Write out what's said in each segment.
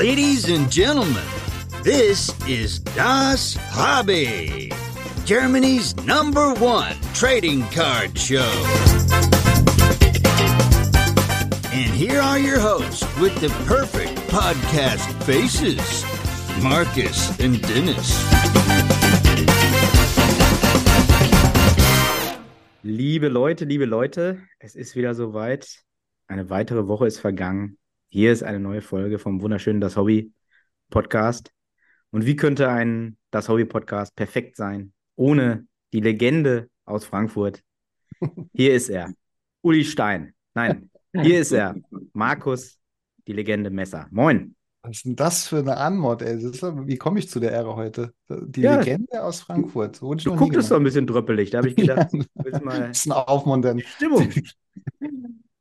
Ladies and gentlemen, this is Das Hobby, Germany's number one trading card show. And here are your hosts with the perfect podcast faces Marcus and Dennis. Liebe Leute, liebe Leute, es ist wieder soweit. Eine weitere Woche ist vergangen. Hier ist eine neue Folge vom wunderschönen Das Hobby Podcast. Und wie könnte ein Das Hobby Podcast perfekt sein, ohne die Legende aus Frankfurt? Hier ist er, Uli Stein. Nein, hier ist er, Markus, die Legende Messer. Moin. Was ist denn das für eine Anmod, ey? Ist, wie komme ich zu der Ehre heute? Die Ja. Legende aus Frankfurt. Du nie gucktest so genannt. ein bisschen dröppelig. Da habe ich gedacht, Ja. willst mal Bisschen aufmuntern. Stimmung.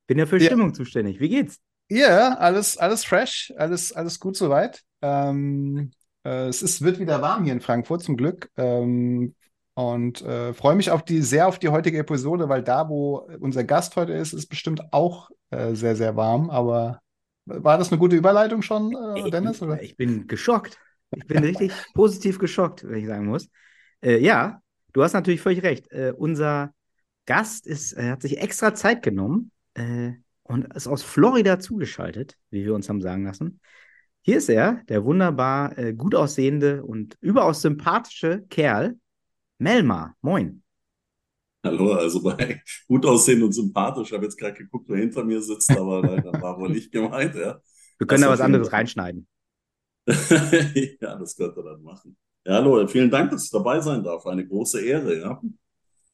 Bin ja für Ja. Stimmung zuständig. Wie geht's? Ja, alles, alles fresh, alles, alles gut soweit. Ähm, äh, es ist, wird wieder warm hier in Frankfurt, zum Glück. Ähm, und äh, freue mich auf die, sehr auf die heutige Episode, weil da, wo unser Gast heute ist, ist bestimmt auch äh, sehr, sehr warm. Aber war das eine gute Überleitung schon, äh, Dennis? Oder? ich bin geschockt. Ich bin richtig positiv geschockt, wenn ich sagen muss. Äh, ja, du hast natürlich völlig recht. Äh, unser Gast ist, hat sich extra Zeit genommen äh, und ist aus Florida zugeschaltet, wie wir uns haben sagen lassen. Hier ist er, der wunderbar äh, gut aussehende und überaus sympathische Kerl, Melmar. Moin. Hallo, also bei gut aussehen und sympathisch. Ich habe jetzt gerade geguckt, wer hinter mir sitzt, aber das war wohl nicht gemeint, ja. Wir können Das da auf was anderes reinschneiden. Ja, das könnt ihr dann machen. Ja, hallo, vielen Dank, dass ich dabei sein darf. Eine große Ehre, ja.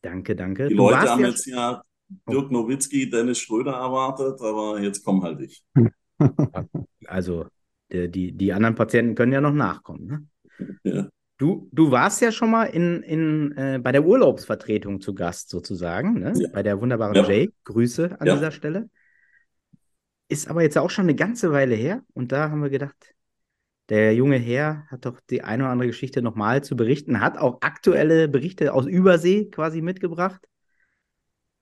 Danke, danke. Die Du Leute haben ja jetzt ja Dirk Nowitzki, Dennis Schröder erwartet, aber jetzt komm halt ich. Also, die, die, die anderen Patienten können ja noch nachkommen. Ne? Ja. Du, du warst ja schon mal in, in, äh, bei der Urlaubsvertretung zu Gast sozusagen, ne? Ja. bei der wunderbaren Ja. Jay. Grüße an Ja. dieser Stelle. Ist aber jetzt auch schon eine ganze Weile her und da haben wir gedacht, der junge Herr hat doch die eine oder andere Geschichte nochmal zu berichten, hat auch aktuelle Berichte aus Übersee quasi mitgebracht.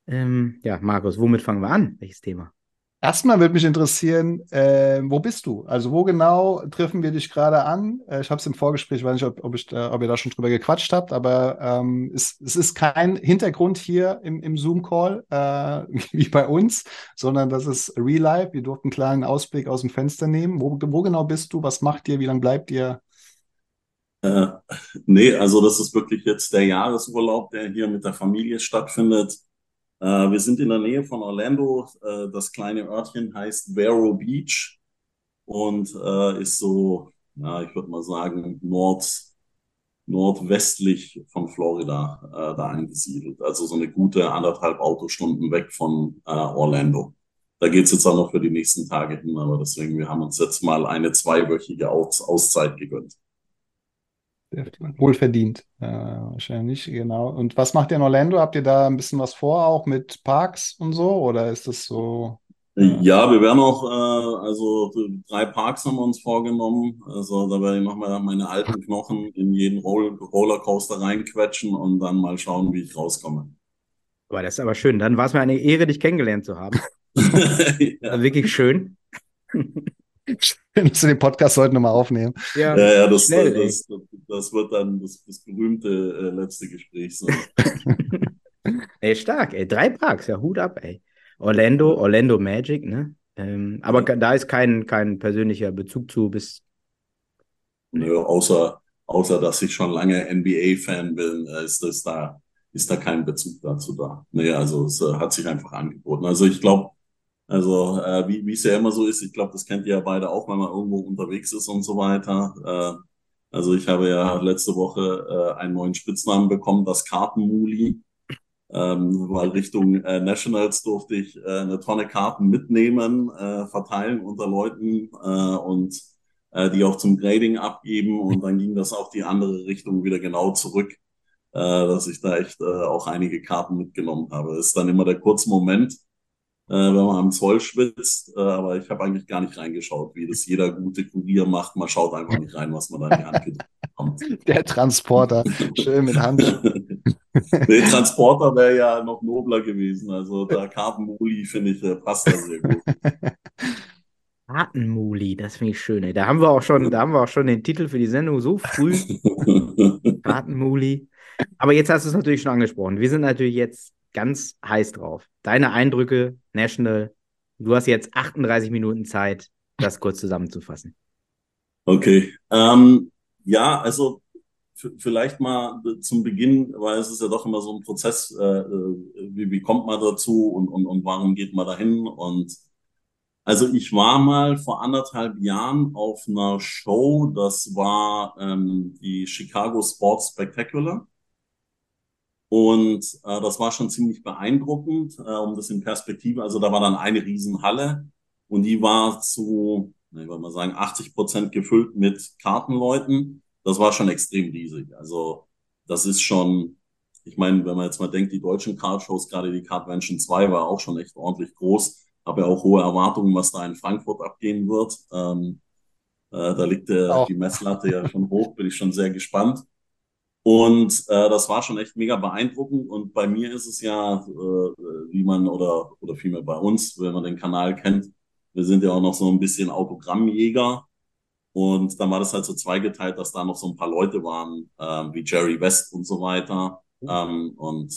Ähm, ja, Markus, womit fangen wir an? Welches Thema? Erstmal würde mich interessieren, äh, wo bist du? Also wo genau treffen wir dich gerade an? Äh, ich habe es im Vorgespräch, ich weiß nicht, ob, ob, ich, da- ob ihr da schon drüber gequatscht habt, aber ähm, es, es ist kein Hintergrund hier im, im Zoom-Call äh, wie bei uns, sondern das ist Real Life. Wir durften einen kleinen Ausblick aus dem Fenster nehmen. Wo, wo genau bist du? Was macht ihr? Wie lange bleibt ihr? Äh, nee, also das ist wirklich jetzt der Jahresurlaub, der hier mit der Familie stattfindet. Äh, wir sind in der Nähe von Orlando. Äh, das kleine Örtchen heißt Vero Beach und äh, ist so, ja, ich würde mal sagen, nord, nordwestlich von Florida da angesiedelt. Also so eine gute anderthalb Autostunden weg von Orlando. Da geht's jetzt auch noch für die nächsten Tage hin, aber deswegen, wir haben uns jetzt mal eine zweiwöchige Aus Auszeit gegönnt. Wohlverdient, äh, wahrscheinlich, genau. Und was macht ihr in Orlando? Habt ihr da ein bisschen was vor, auch mit Parks und so? Oder ist das so? Ja, wir werden auch, äh, also drei Parks haben wir uns vorgenommen. Also da werde ich nochmal meine alten Knochen in jeden Roll Rollercoaster reinquetschen und dann mal schauen, wie ich rauskomme. Aber das ist aber schön. Dann war es mir eine Ehre, dich kennengelernt zu haben. Ja, Wirklich schön. Wir den Podcast heute nochmal aufnehmen. Ja, ja, ja, das, schnell, ey. das, das wird dann das, das berühmte äh, letzte Gespräch sein. Ey, stark, ey. Drei Parks, ja, Hut ab, ey. Orlando, Orlando Magic, ne? Ähm, aber Ja. da ist kein, kein persönlicher Bezug zu, bis. Nö, außer, außer dass ich schon lange NBA-Fan bin, äh, ist das da, ist da kein Bezug dazu da. Nee, also es äh, hat sich einfach angeboten. Also ich glaube, also äh, wie wie es ja immer so ist, ich glaube, das kennt ihr ja beide auch, wenn man irgendwo unterwegs ist und so weiter. Äh, also ich habe ja letzte Woche äh, einen neuen Spitznamen bekommen, das Kartenmuli. Ähm, weil Richtung äh, Nationals durfte ich äh, eine Tonne Karten mitnehmen, äh, verteilen unter Leuten äh, und äh, die auch zum Grading abgeben und dann ging das auch die andere Richtung wieder genau zurück, äh, dass ich da echt äh, auch einige Karten mitgenommen habe. Das ist dann immer der kurze Moment, äh, wenn man am Zoll schwitzt, äh, aber ich habe eigentlich gar nicht reingeschaut, wie das jeder gute Kurier macht. Man schaut einfach nicht rein, was man da in die Hand bekommt. Der Transporter, schön mit Hand. Nee, Transporter wäre ja noch nobler gewesen. Also da Kartenmoli, finde ich, äh, passt da sehr gut. Kartenmuli, das finde ich schön. Ey. Da haben wir auch schon, da haben wir auch schon den Titel für die Sendung so früh. Kartenmuli. Aber jetzt hast du es natürlich schon angesprochen. Wir sind natürlich jetzt ganz heiß drauf. Deine Eindrücke, National. Du hast jetzt 38 Minuten Zeit, das kurz zusammenzufassen. Okay. Ähm, ja, also vielleicht mal zum Beginn, weil es ist ja doch immer so ein Prozess, äh, äh, wie, wie kommt man dazu und, und, und warum geht man dahin? Und also ich war mal vor anderthalb Jahren auf einer Show, das war ähm, die Chicago Sports Spectacular. Und äh, das war schon ziemlich beeindruckend, äh, um das in Perspektive. Also da war dann eine Riesenhalle und die war zu, ich würde mal sagen, 80 Prozent gefüllt mit Kartenleuten das war schon extrem riesig. Also das ist schon, ich meine, wenn man jetzt mal denkt, die deutschen Card-Shows, gerade die Cardvention 2 war auch schon echt ordentlich groß. Habe ja auch hohe Erwartungen, was da in Frankfurt abgehen wird. Ähm, äh, da liegt der, die Messlatte ja schon hoch, bin ich schon sehr gespannt. Und äh, das war schon echt mega beeindruckend. Und bei mir ist es ja, äh, wie man oder oder vielmehr bei uns, wenn man den Kanal kennt, wir sind ja auch noch so ein bisschen Autogrammjäger. Und dann war das halt so zweigeteilt, dass da noch so ein paar Leute waren, ähm, wie Jerry West und so weiter. Ähm, und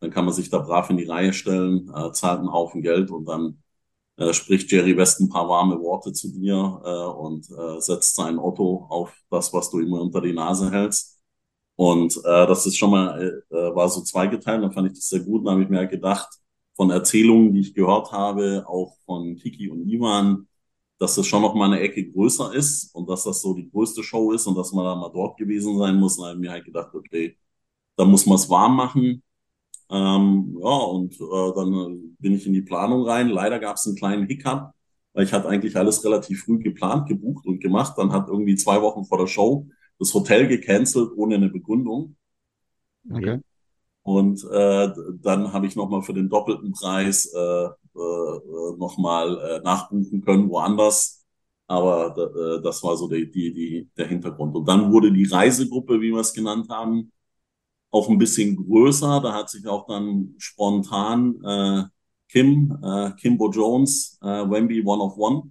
dann kann man sich da brav in die Reihe stellen, äh, zahlt einen Haufen Geld und dann äh, spricht Jerry West ein paar warme Worte zu dir äh, und äh, setzt sein Otto auf das, was du immer unter die Nase hältst. Und äh, das ist schon mal, äh, äh war so zweigeteilt, dann fand ich das sehr gut. Dann habe ich mir halt gedacht, von Erzählungen, die ich gehört habe, auch von Kiki und Ivan, dass das schon noch mal eine Ecke größer ist und dass das so die größte Show ist und dass man da mal dort gewesen sein muss. Dann habe ich mir halt gedacht, okay, da muss man es warm machen. Ähm, ja, und äh, dann bin ich in die Planung rein. Leider gab es einen kleinen Hiccup, weil ich hatte eigentlich alles relativ früh geplant, gebucht und gemacht. Dann hat irgendwie zwei Wochen vor der Show das Hotel gecancelt ohne eine Begründung. Okay. Und äh, dann habe ich nochmal für den doppelten Preis äh, äh, nochmal äh, nachbuchen können, woanders. Aber äh, das war so die, die, die, der Hintergrund. Und dann wurde die Reisegruppe, wie wir es genannt haben, auch ein bisschen größer. Da hat sich auch dann spontan äh, Kim, äh, Kimbo Jones, äh, Wemby One of One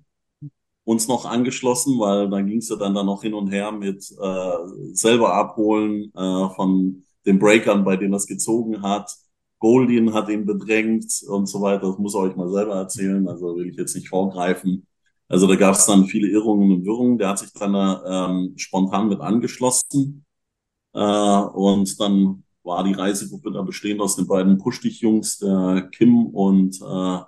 uns noch angeschlossen, weil dann ging es ja dann, dann noch hin und her mit äh, selber abholen äh, von den Breakern, bei denen das gezogen hat. Goldien hat ihn bedrängt und so weiter. Das muss er euch mal selber erzählen. Also will ich jetzt nicht vorgreifen. Also da gab es dann viele Irrungen und Wirrungen. Der hat sich dann ähm, spontan mit angeschlossen. Äh, und dann war die Reisegruppe da bestehend aus den beiden Push-Dich-Jungs, der Kim und äh,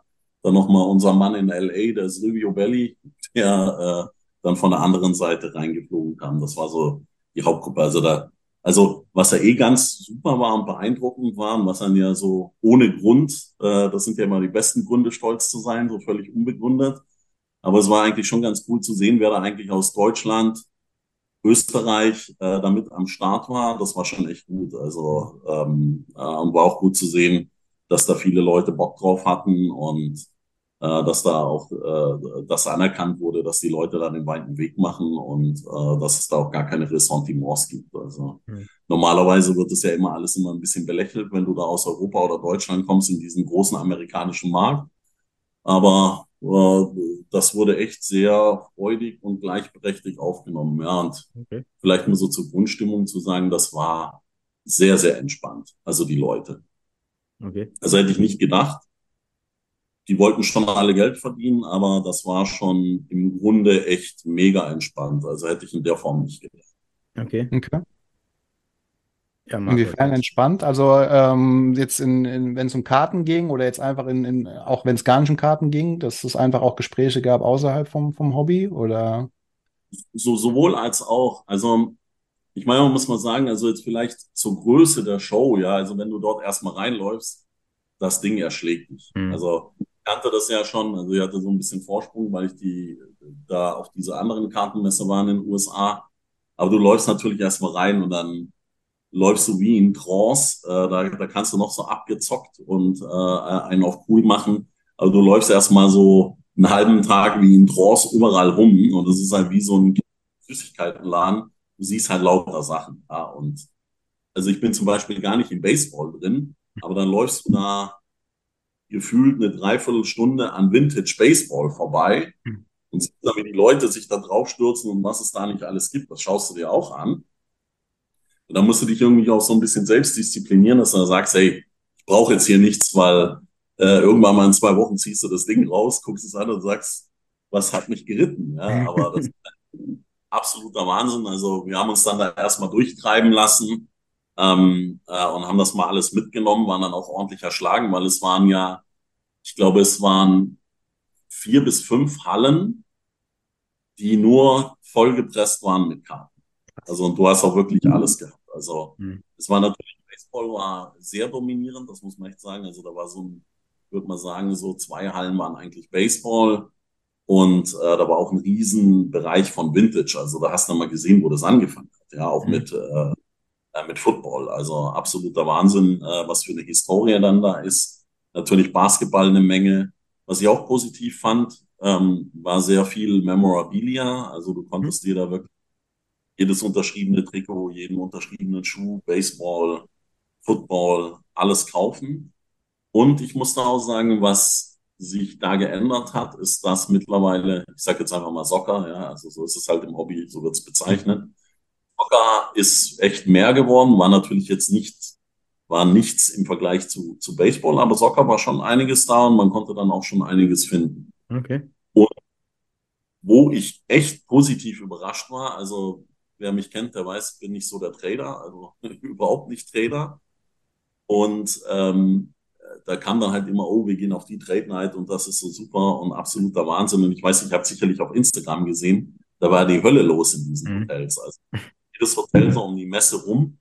dann nochmal unser Mann in LA, der Silvio Belli, der äh, dann von der anderen Seite reingeflogen kam. Das war so die Hauptgruppe. Also da also was ja eh ganz super war und beeindruckend war und was dann ja so ohne Grund, äh, das sind ja immer die besten Gründe, stolz zu sein, so völlig unbegründet. Aber es war eigentlich schon ganz cool zu sehen, wer da eigentlich aus Deutschland, Österreich äh, damit am Start war. Das war schon echt gut. Also ähm, äh, war auch gut zu sehen, dass da viele Leute Bock drauf hatten und dass da auch äh, das anerkannt wurde, dass die Leute da den weiten Weg machen und äh, dass es da auch gar keine Ressentiments gibt. Also mhm. normalerweise wird es ja immer alles immer ein bisschen belächelt, wenn du da aus Europa oder Deutschland kommst in diesen großen amerikanischen Markt. Aber äh, das wurde echt sehr freudig und gleichberechtigt aufgenommen. Ja, und okay. vielleicht nur so zur Grundstimmung zu sagen, das war sehr, sehr entspannt. Also die Leute. Okay. Also hätte ich nicht gedacht die wollten schon alle Geld verdienen, aber das war schon im Grunde echt mega entspannt. Also hätte ich in der Form nicht gedacht. Okay. okay. Ja, Inwiefern entspannt? Also ähm, jetzt in, in wenn es um Karten ging oder jetzt einfach in, in auch wenn es gar nicht um Karten ging, dass es einfach auch Gespräche gab außerhalb vom, vom Hobby oder? So, sowohl als auch. Also ich meine, man muss mal sagen, also jetzt vielleicht zur Größe der Show, ja, also wenn du dort erstmal reinläufst, das Ding erschlägt dich. Mhm. Also kannte das ja schon. Also ich hatte so ein bisschen Vorsprung, weil ich die da auf diese anderen Kartenmesse waren in den USA. Aber du läufst natürlich erstmal rein und dann läufst du wie in Trance. Äh, da, da kannst du noch so abgezockt und äh, einen auf cool machen. Aber du läufst erstmal so einen halben Tag wie in Trance überall rum und es ist halt wie so ein Flüssigkeitenladen. Du siehst halt lauter Sachen. Ja, und also ich bin zum Beispiel gar nicht im Baseball drin, aber dann läufst du da gefühlt eine Dreiviertelstunde an Vintage Baseball vorbei. Hm. und siehst dann, wie die Leute sich da draufstürzen und was es da nicht alles gibt. Das schaust du dir auch an. Und dann musst du dich irgendwie auch so ein bisschen selbst disziplinieren, dass du dann sagst, hey, ich brauche jetzt hier nichts, weil äh, irgendwann mal in zwei Wochen ziehst du das Ding raus, guckst es an und sagst, was hat mich geritten? Ja, aber das ist ein absoluter Wahnsinn. Also wir haben uns dann da erstmal durchtreiben lassen ähm, äh, und haben das mal alles mitgenommen, waren dann auch ordentlich erschlagen, weil es waren ja, ich glaube, es waren vier bis fünf Hallen, die nur vollgepresst waren mit Karten. Also und du hast auch wirklich alles gehabt. Also mhm. es war natürlich, Baseball war sehr dominierend, das muss man echt sagen. Also da war so ein, würde man sagen, so zwei Hallen waren eigentlich Baseball und äh, da war auch ein Riesenbereich von Vintage. Also da hast du mal gesehen, wo das angefangen hat. Ja, auch mhm. mit, äh, äh, mit Football. Also absoluter Wahnsinn, äh, was für eine Historie dann da ist. Natürlich Basketball eine Menge. Was ich auch positiv fand, ähm, war sehr viel Memorabilia. Also du konntest mhm. dir da wirklich jedes unterschriebene Trikot, jeden unterschriebenen Schuh, Baseball, Football, alles kaufen. Und ich muss da auch sagen, was sich da geändert hat, ist, dass mittlerweile, ich sage jetzt einfach mal Soccer, ja, also so ist es halt im Hobby, so wird es bezeichnet. Soccer ist echt mehr geworden, war natürlich jetzt nicht, war nichts im Vergleich zu, zu Baseball, aber Soccer war schon einiges da und man konnte dann auch schon einiges finden. Okay. Und wo ich echt positiv überrascht war, also wer mich kennt, der weiß, bin ich so der Trader, also überhaupt nicht Trader. Und ähm, da kam dann halt immer, oh, wir gehen auf die Trade Night und das ist so super und absoluter Wahnsinn. Und ich weiß, ich habe sicherlich auf Instagram gesehen, da war die Hölle los in diesen mhm. Hotels. Also jedes Hotel so um die Messe rum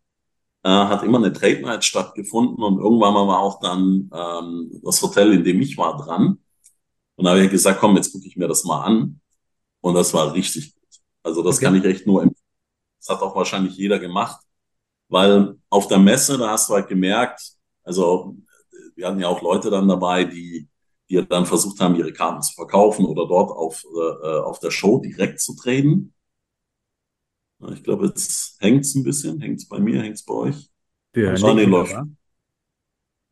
äh, hat immer eine Trade Night stattgefunden und irgendwann mal war auch dann ähm, das Hotel, in dem ich war, dran. Und da habe ich gesagt, komm, jetzt gucke ich mir das mal an. Und das war richtig gut. Also das okay. kann ich echt nur empfehlen das hat auch wahrscheinlich jeder gemacht, weil auf der Messe, da hast du halt gemerkt, also wir hatten ja auch Leute dann dabei, die, die dann versucht haben, ihre Karten zu verkaufen oder dort auf, äh, auf der Show direkt zu treten. Ich glaube, jetzt hängt es ein bisschen. Hängt es bei mir, hängt es bei euch? Ja, nee, läuft.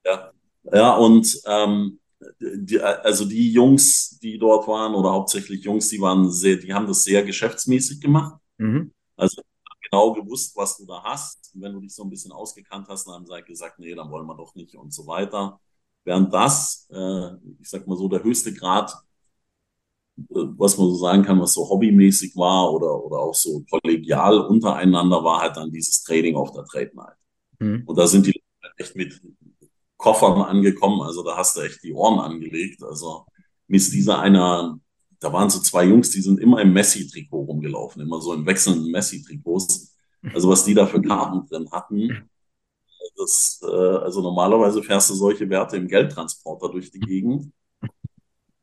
Ja. ja, und ähm, die, also die Jungs, die dort waren, oder hauptsächlich Jungs, die waren sehr, die haben das sehr geschäftsmäßig gemacht. Mhm. Also genau gewusst, was du da hast. Und wenn du dich so ein bisschen ausgekannt hast, dann haben sie halt gesagt, nee, dann wollen wir doch nicht und so weiter. Während das, äh, ich sag mal so, der höchste Grad, was man so sagen kann, was so hobbymäßig war oder, oder auch so kollegial untereinander, war halt dann dieses Trading auf der Trade Night. Mhm. Und da sind die echt mit Koffern angekommen, also da hast du echt die Ohren angelegt. Also mir ist dieser einer da waren so zwei Jungs, die sind immer im Messi-Trikot rumgelaufen, immer so in wechselnden Messi-Trikots. Also was die da für Karten drin hatten, das, äh, also normalerweise fährst du solche Werte im Geldtransporter durch die Gegend.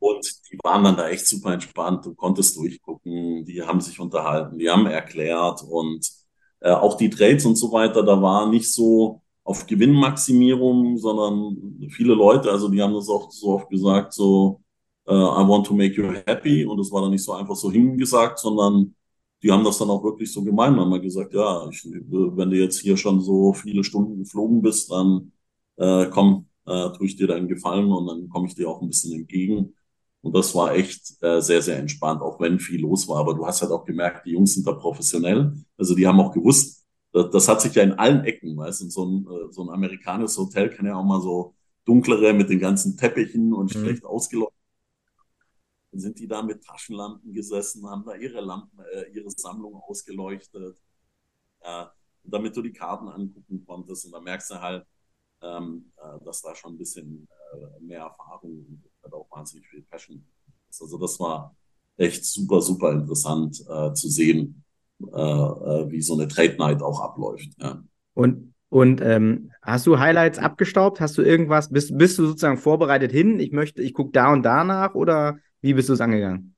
Und die waren dann da echt super entspannt. Du konntest durchgucken, die haben sich unterhalten, die haben erklärt und äh, auch die Trades und so weiter, da war nicht so auf Gewinnmaximierung, sondern viele Leute, also die haben das auch so oft gesagt, so, äh, I want to make you happy. Und das war dann nicht so einfach so hingesagt, sondern die haben das dann auch wirklich so gemeint. Haben mal gesagt, ja, ich, wenn du jetzt hier schon so viele Stunden geflogen bist, dann äh, komm, äh, tue ich dir deinen Gefallen und dann komme ich dir auch ein bisschen entgegen. Und das war echt äh, sehr, sehr entspannt, auch wenn viel los war. Aber du hast halt auch gemerkt, die Jungs sind da professionell. Also die haben auch gewusst, das, das hat sich ja in allen Ecken, weißt du, so ein, äh, so ein amerikanisches Hotel kann ja auch mal so dunklere mit den ganzen Teppichen und mhm. schlecht ausgeleuchtet dann sind die da mit Taschenlampen gesessen, haben da ihre Lampen, äh, ihre Sammlung ausgeleuchtet, äh, damit du die Karten angucken konntest. Und da merkst du halt, ähm, äh, dass da schon ein bisschen äh, mehr Erfahrung halt auch wahnsinnig viel Passion ist. Also das war echt super, super interessant äh, zu sehen, äh, wie so eine Trade Night auch abläuft. Ja. Und und ähm, hast du Highlights abgestaubt? Hast du irgendwas? Bist, bist du sozusagen vorbereitet hin? Ich möchte, ich gucke da und da nach oder wie bist du es angegangen?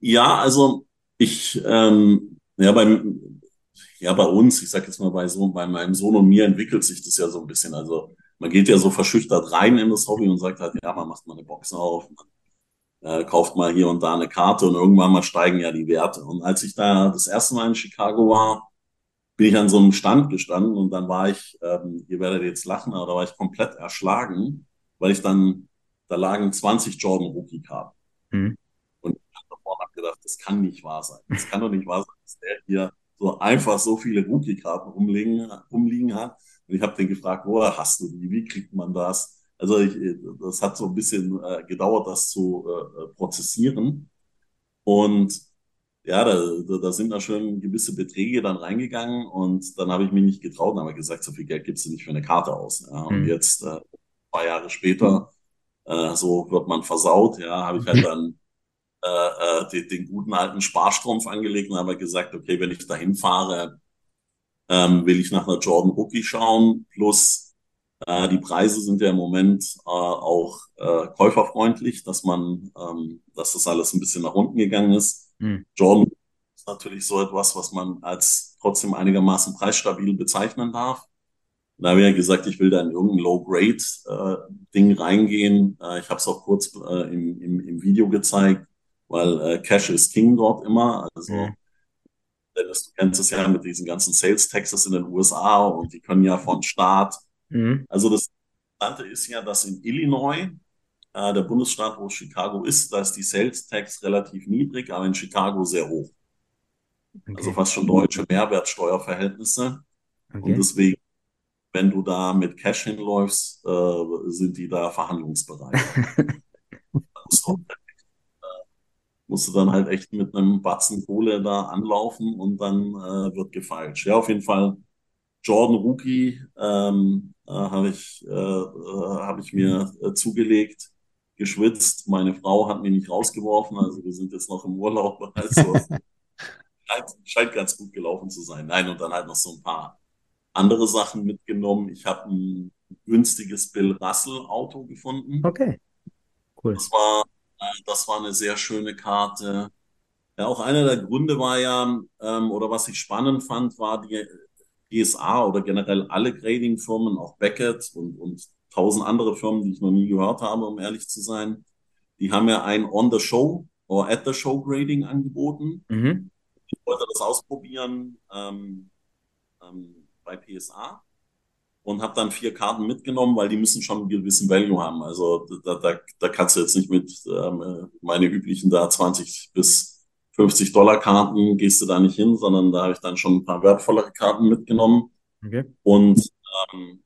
Ja, also ich, ähm, ja, beim, ja, bei uns, ich sag jetzt mal bei so, bei meinem Sohn und mir entwickelt sich das ja so ein bisschen. Also man geht ja so verschüchtert rein in das Hobby und sagt halt, ja, man macht mal eine Box auf, man äh, kauft mal hier und da eine Karte und irgendwann mal steigen ja die Werte. Und als ich da das erste Mal in Chicago war, bin ich an so einem Stand gestanden und dann war ich, ähm, ihr werdet jetzt lachen, aber da war ich komplett erschlagen, weil ich dann, da lagen 20 Jordan Rookie Karten. Mhm. Und und habe gedacht, das kann nicht wahr sein. Das kann doch nicht wahr sein, dass der hier so einfach so viele Rookie-Karten rumliegen, rumliegen hat. Und ich habe den gefragt, woher hast du die? Wie kriegt man das? Also ich, das hat so ein bisschen äh, gedauert, das zu äh, prozessieren. Und ja, da, da, da sind da schon gewisse Beträge dann reingegangen und dann habe ich mich nicht getraut und habe gesagt, so viel Geld gibst du nicht für eine Karte aus. Ja. Und mhm. jetzt, äh, paar Jahre später, äh, so wird man versaut, ja, habe ich halt dann äh, äh, den, den guten alten Sparstrumpf angelegt und habe gesagt, okay, wenn ich dahin fahre, ähm, will ich nach einer Jordan Rookie schauen, plus äh, die Preise sind ja im Moment äh, auch äh, käuferfreundlich, dass man, ähm, dass das alles ein bisschen nach unten gegangen ist. Mhm. Jordan ist natürlich so etwas, was man als trotzdem einigermaßen preisstabil bezeichnen darf. Da habe ich ja gesagt, ich will da in irgendein Low-Grade-Ding äh, reingehen. Äh, ich habe es auch kurz äh, im, im, im Video gezeigt weil äh, Cash ist King dort immer. Also mhm. Dennis, du kennst es ja mit diesen ganzen Sales Taxes in den USA und die können ja von Staat. Mhm. Also das Interessante ist ja, dass in Illinois, äh, der Bundesstaat, wo Chicago ist, da ist die Sales Tax relativ niedrig, aber in Chicago sehr hoch. Okay. Also fast schon deutsche Mehrwertsteuerverhältnisse. Okay. Und deswegen, wenn du da mit Cash hinläufst, äh, sind die da verhandlungsbereit. musst du dann halt echt mit einem Batzen Kohle da anlaufen und dann äh, wird gefeilscht. Ja, auf jeden Fall Jordan Rookie ähm, äh, habe ich, äh, äh, hab ich mir äh, zugelegt, geschwitzt. Meine Frau hat mich nicht rausgeworfen, also wir sind jetzt noch im Urlaub. Also scheint, scheint ganz gut gelaufen zu sein. Nein, und dann halt noch so ein paar andere Sachen mitgenommen. Ich habe ein günstiges Bill Russell Auto gefunden. Okay, cool. Das war das war eine sehr schöne Karte. Ja, auch einer der Gründe war ja, ähm, oder was ich spannend fand, war die GSA oder generell alle Grading-Firmen, auch Beckett und, und tausend andere Firmen, die ich noch nie gehört habe, um ehrlich zu sein. Die haben ja ein On-the-Show oder At-the-Show Grading angeboten. Mhm. Ich wollte das ausprobieren ähm, ähm, bei PSA und habe dann vier Karten mitgenommen, weil die müssen schon einen gewissen Value haben. Also da, da, da kannst du jetzt nicht mit ähm, meine üblichen da 20 bis 50 Dollar Karten gehst du da nicht hin, sondern da habe ich dann schon ein paar wertvollere Karten mitgenommen okay. und ähm,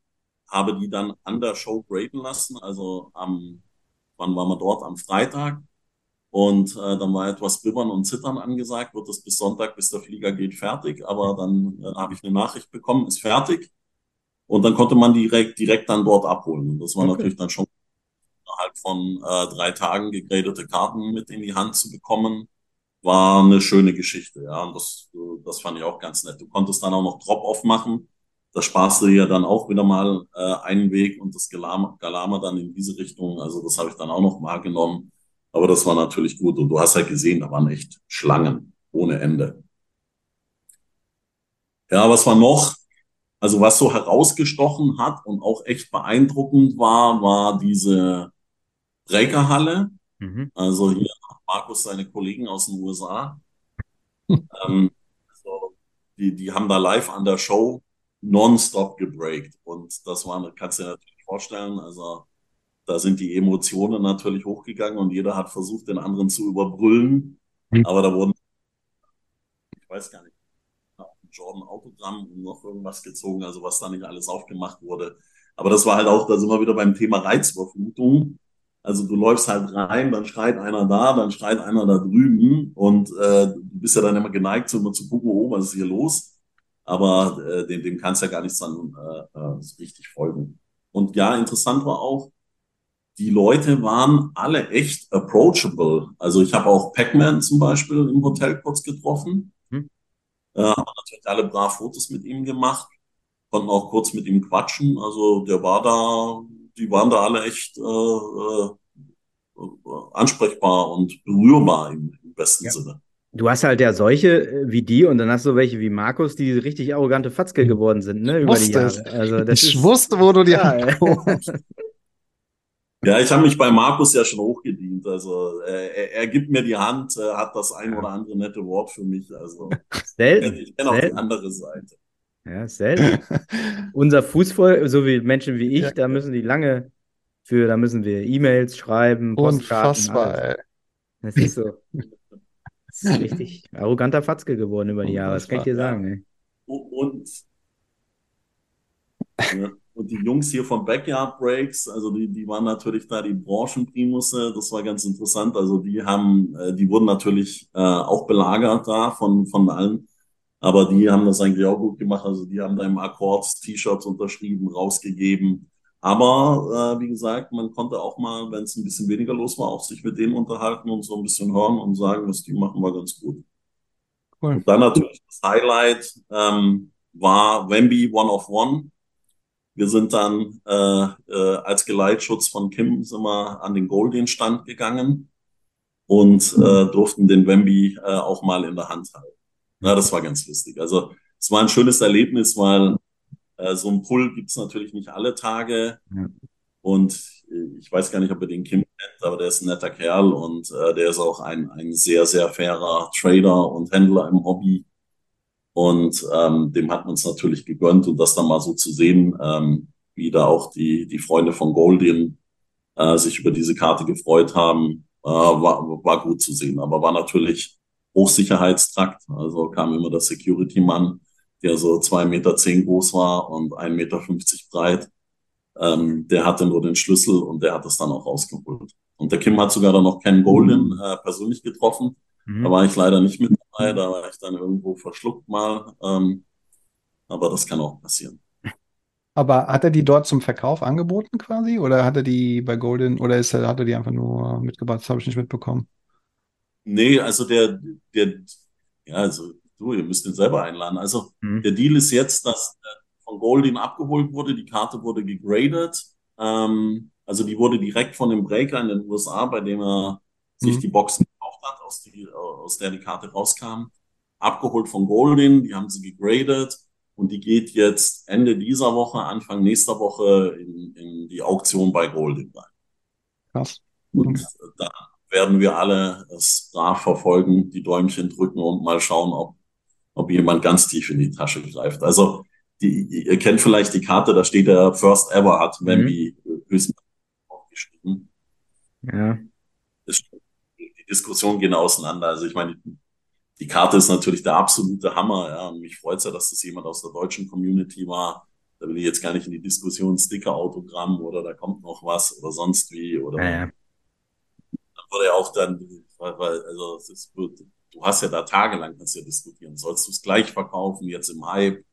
habe die dann an der Show graden lassen. Also am, wann waren wir dort? Am Freitag. Und äh, dann war etwas Bibbern und Zittern angesagt, wird das bis Sonntag, bis der Flieger geht, fertig. Aber dann äh, habe ich eine Nachricht bekommen, ist fertig. Und dann konnte man direkt, direkt dann dort abholen. Und das war okay. natürlich dann schon innerhalb von äh, drei Tagen gegradete Karten mit in die Hand zu bekommen, war eine schöne Geschichte. Ja, und das, das fand ich auch ganz nett. Du konntest dann auch noch Drop-Off machen. Da sparst du ja dann auch wieder mal äh, einen Weg und das Galama, Galama dann in diese Richtung. Also das habe ich dann auch noch wahrgenommen. Aber das war natürlich gut. Und du hast halt gesehen, da waren echt Schlangen ohne Ende. Ja, was war noch? Also was so herausgestochen hat und auch echt beeindruckend war, war diese Breakerhalle. Mhm. Also hier Markus seine Kollegen aus den USA. ähm, also die, die haben da live an der Show nonstop gebreakt. Und das war, kannst du dir natürlich vorstellen, also da sind die Emotionen natürlich hochgegangen und jeder hat versucht, den anderen zu überbrüllen. Mhm. Aber da wurden, ich weiß gar nicht, Jordan Autogramm und noch irgendwas gezogen, also was da nicht alles aufgemacht wurde. Aber das war halt auch, da sind wir wieder beim Thema Reizüberflutung. Also du läufst halt rein, dann schreit einer da, dann schreit einer da drüben und äh, du bist ja dann immer geneigt, so immer zu gucken, oh, was ist hier los? Aber äh, dem, dem kannst ja gar nicht dann äh, äh, richtig folgen. Und ja, interessant war auch, die Leute waren alle echt approachable. Also ich habe auch Pac-Man zum Beispiel im Hotel kurz getroffen. Äh, haben natürlich alle brav Fotos mit ihm gemacht, konnten auch kurz mit ihm quatschen. Also der war da, die waren da alle echt äh, äh, ansprechbar und berührbar im, im besten ja. Sinne. Du hast halt ja solche äh, wie die und dann hast du welche wie Markus, die richtig arrogante Fatzke geworden sind, ne, über die Jahre. Also, ich ist, wusste, wo du die ja, Ja, ich habe mich bei Markus ja schon hochgedient. Also er, er gibt mir die Hand, er hat das ein oder andere nette Wort für mich. Also selten, ich kenne auch die andere Seite. Ja, selten. Unser Fußball, so wie Menschen wie ich, ja. da müssen die lange für, da müssen wir E-Mails schreiben, Postkarten. Unfassbar, ey. Das ist so. ist richtig arroganter Fatzke geworden über die Jahre, das kann ich dir sagen. Ey. Und, ja, und die Jungs hier von Backyard Breaks, also die, die waren natürlich da die Branchenprimusse, das war ganz interessant. Also die haben, äh, die wurden natürlich äh, auch belagert da von, von allen. Aber die haben das eigentlich auch gut gemacht. Also die haben da im Akkords T-Shirts unterschrieben, rausgegeben. Aber äh, wie gesagt, man konnte auch mal, wenn es ein bisschen weniger los war, auch sich mit denen unterhalten und so ein bisschen hören und sagen, was die machen, war ganz gut. Cool. Und dann natürlich das Highlight ähm, war Wemby One of One. Wir sind dann äh, äh, als Geleitschutz von Kim sind wir an den Goldien-Stand gegangen und äh, durften den Wemby äh, auch mal in der Hand halten. Ja, das war ganz lustig. Also es war ein schönes Erlebnis, weil äh, so ein Pull gibt's natürlich nicht alle Tage. Ja. Und äh, ich weiß gar nicht, ob ihr den Kim kennt, aber der ist ein netter Kerl und äh, der ist auch ein, ein sehr, sehr fairer Trader und Händler im Hobby. Und ähm, dem hat man es natürlich gegönnt und das dann mal so zu sehen, ähm, wie da auch die, die Freunde von Goldin äh, sich über diese Karte gefreut haben, äh, war, war gut zu sehen. Aber war natürlich Hochsicherheitstrakt. Also kam immer der Security-Mann, der so zwei Meter zehn groß war und ein Meter fünfzig breit. Ähm, der hatte nur den Schlüssel und der hat es dann auch rausgeholt. Und der Kim hat sogar dann noch Ken Golden äh, persönlich getroffen. Mhm. Da war ich leider nicht mit dabei, da war ich dann irgendwo verschluckt mal. Ähm, aber das kann auch passieren. Aber hat er die dort zum Verkauf angeboten quasi? Oder hat er die bei Golden oder ist er, hat er die einfach nur mitgebracht? Das habe ich nicht mitbekommen. Nee, also der, der, ja, also du, ihr müsst ihn selber einladen. Also mhm. der Deal ist jetzt, dass von Goldin abgeholt wurde, die Karte wurde gegradet. Ähm, also die wurde direkt von dem Breaker in den USA, bei dem er sich mhm. die Boxen hat, aus, die, aus der die Karte rauskam, abgeholt von Goldin, die haben sie gegradet und die geht jetzt Ende dieser Woche, Anfang nächster Woche in, in die Auktion bei Goldin rein. Krass. Und da werden wir alle es brav verfolgen, die Däumchen drücken und mal schauen, ob, ob jemand ganz tief in die Tasche greift. Also die, ihr kennt vielleicht die Karte, da steht der First Ever hat Wemby mhm. höchstens aufgeschrieben. Ja. Diskussionen gehen auseinander. Also ich meine, die Karte ist natürlich der absolute Hammer. Ja. Und mich freut es ja, dass das jemand aus der deutschen Community war. Da will ich jetzt gar nicht in die Diskussion Sticker-Autogramm oder da kommt noch was oder sonst wie oder ja, ja wurde ja auch dann, weil, weil also es ist, du hast ja da tagelang kannst ja diskutieren. Sollst du es gleich verkaufen, jetzt im Hype?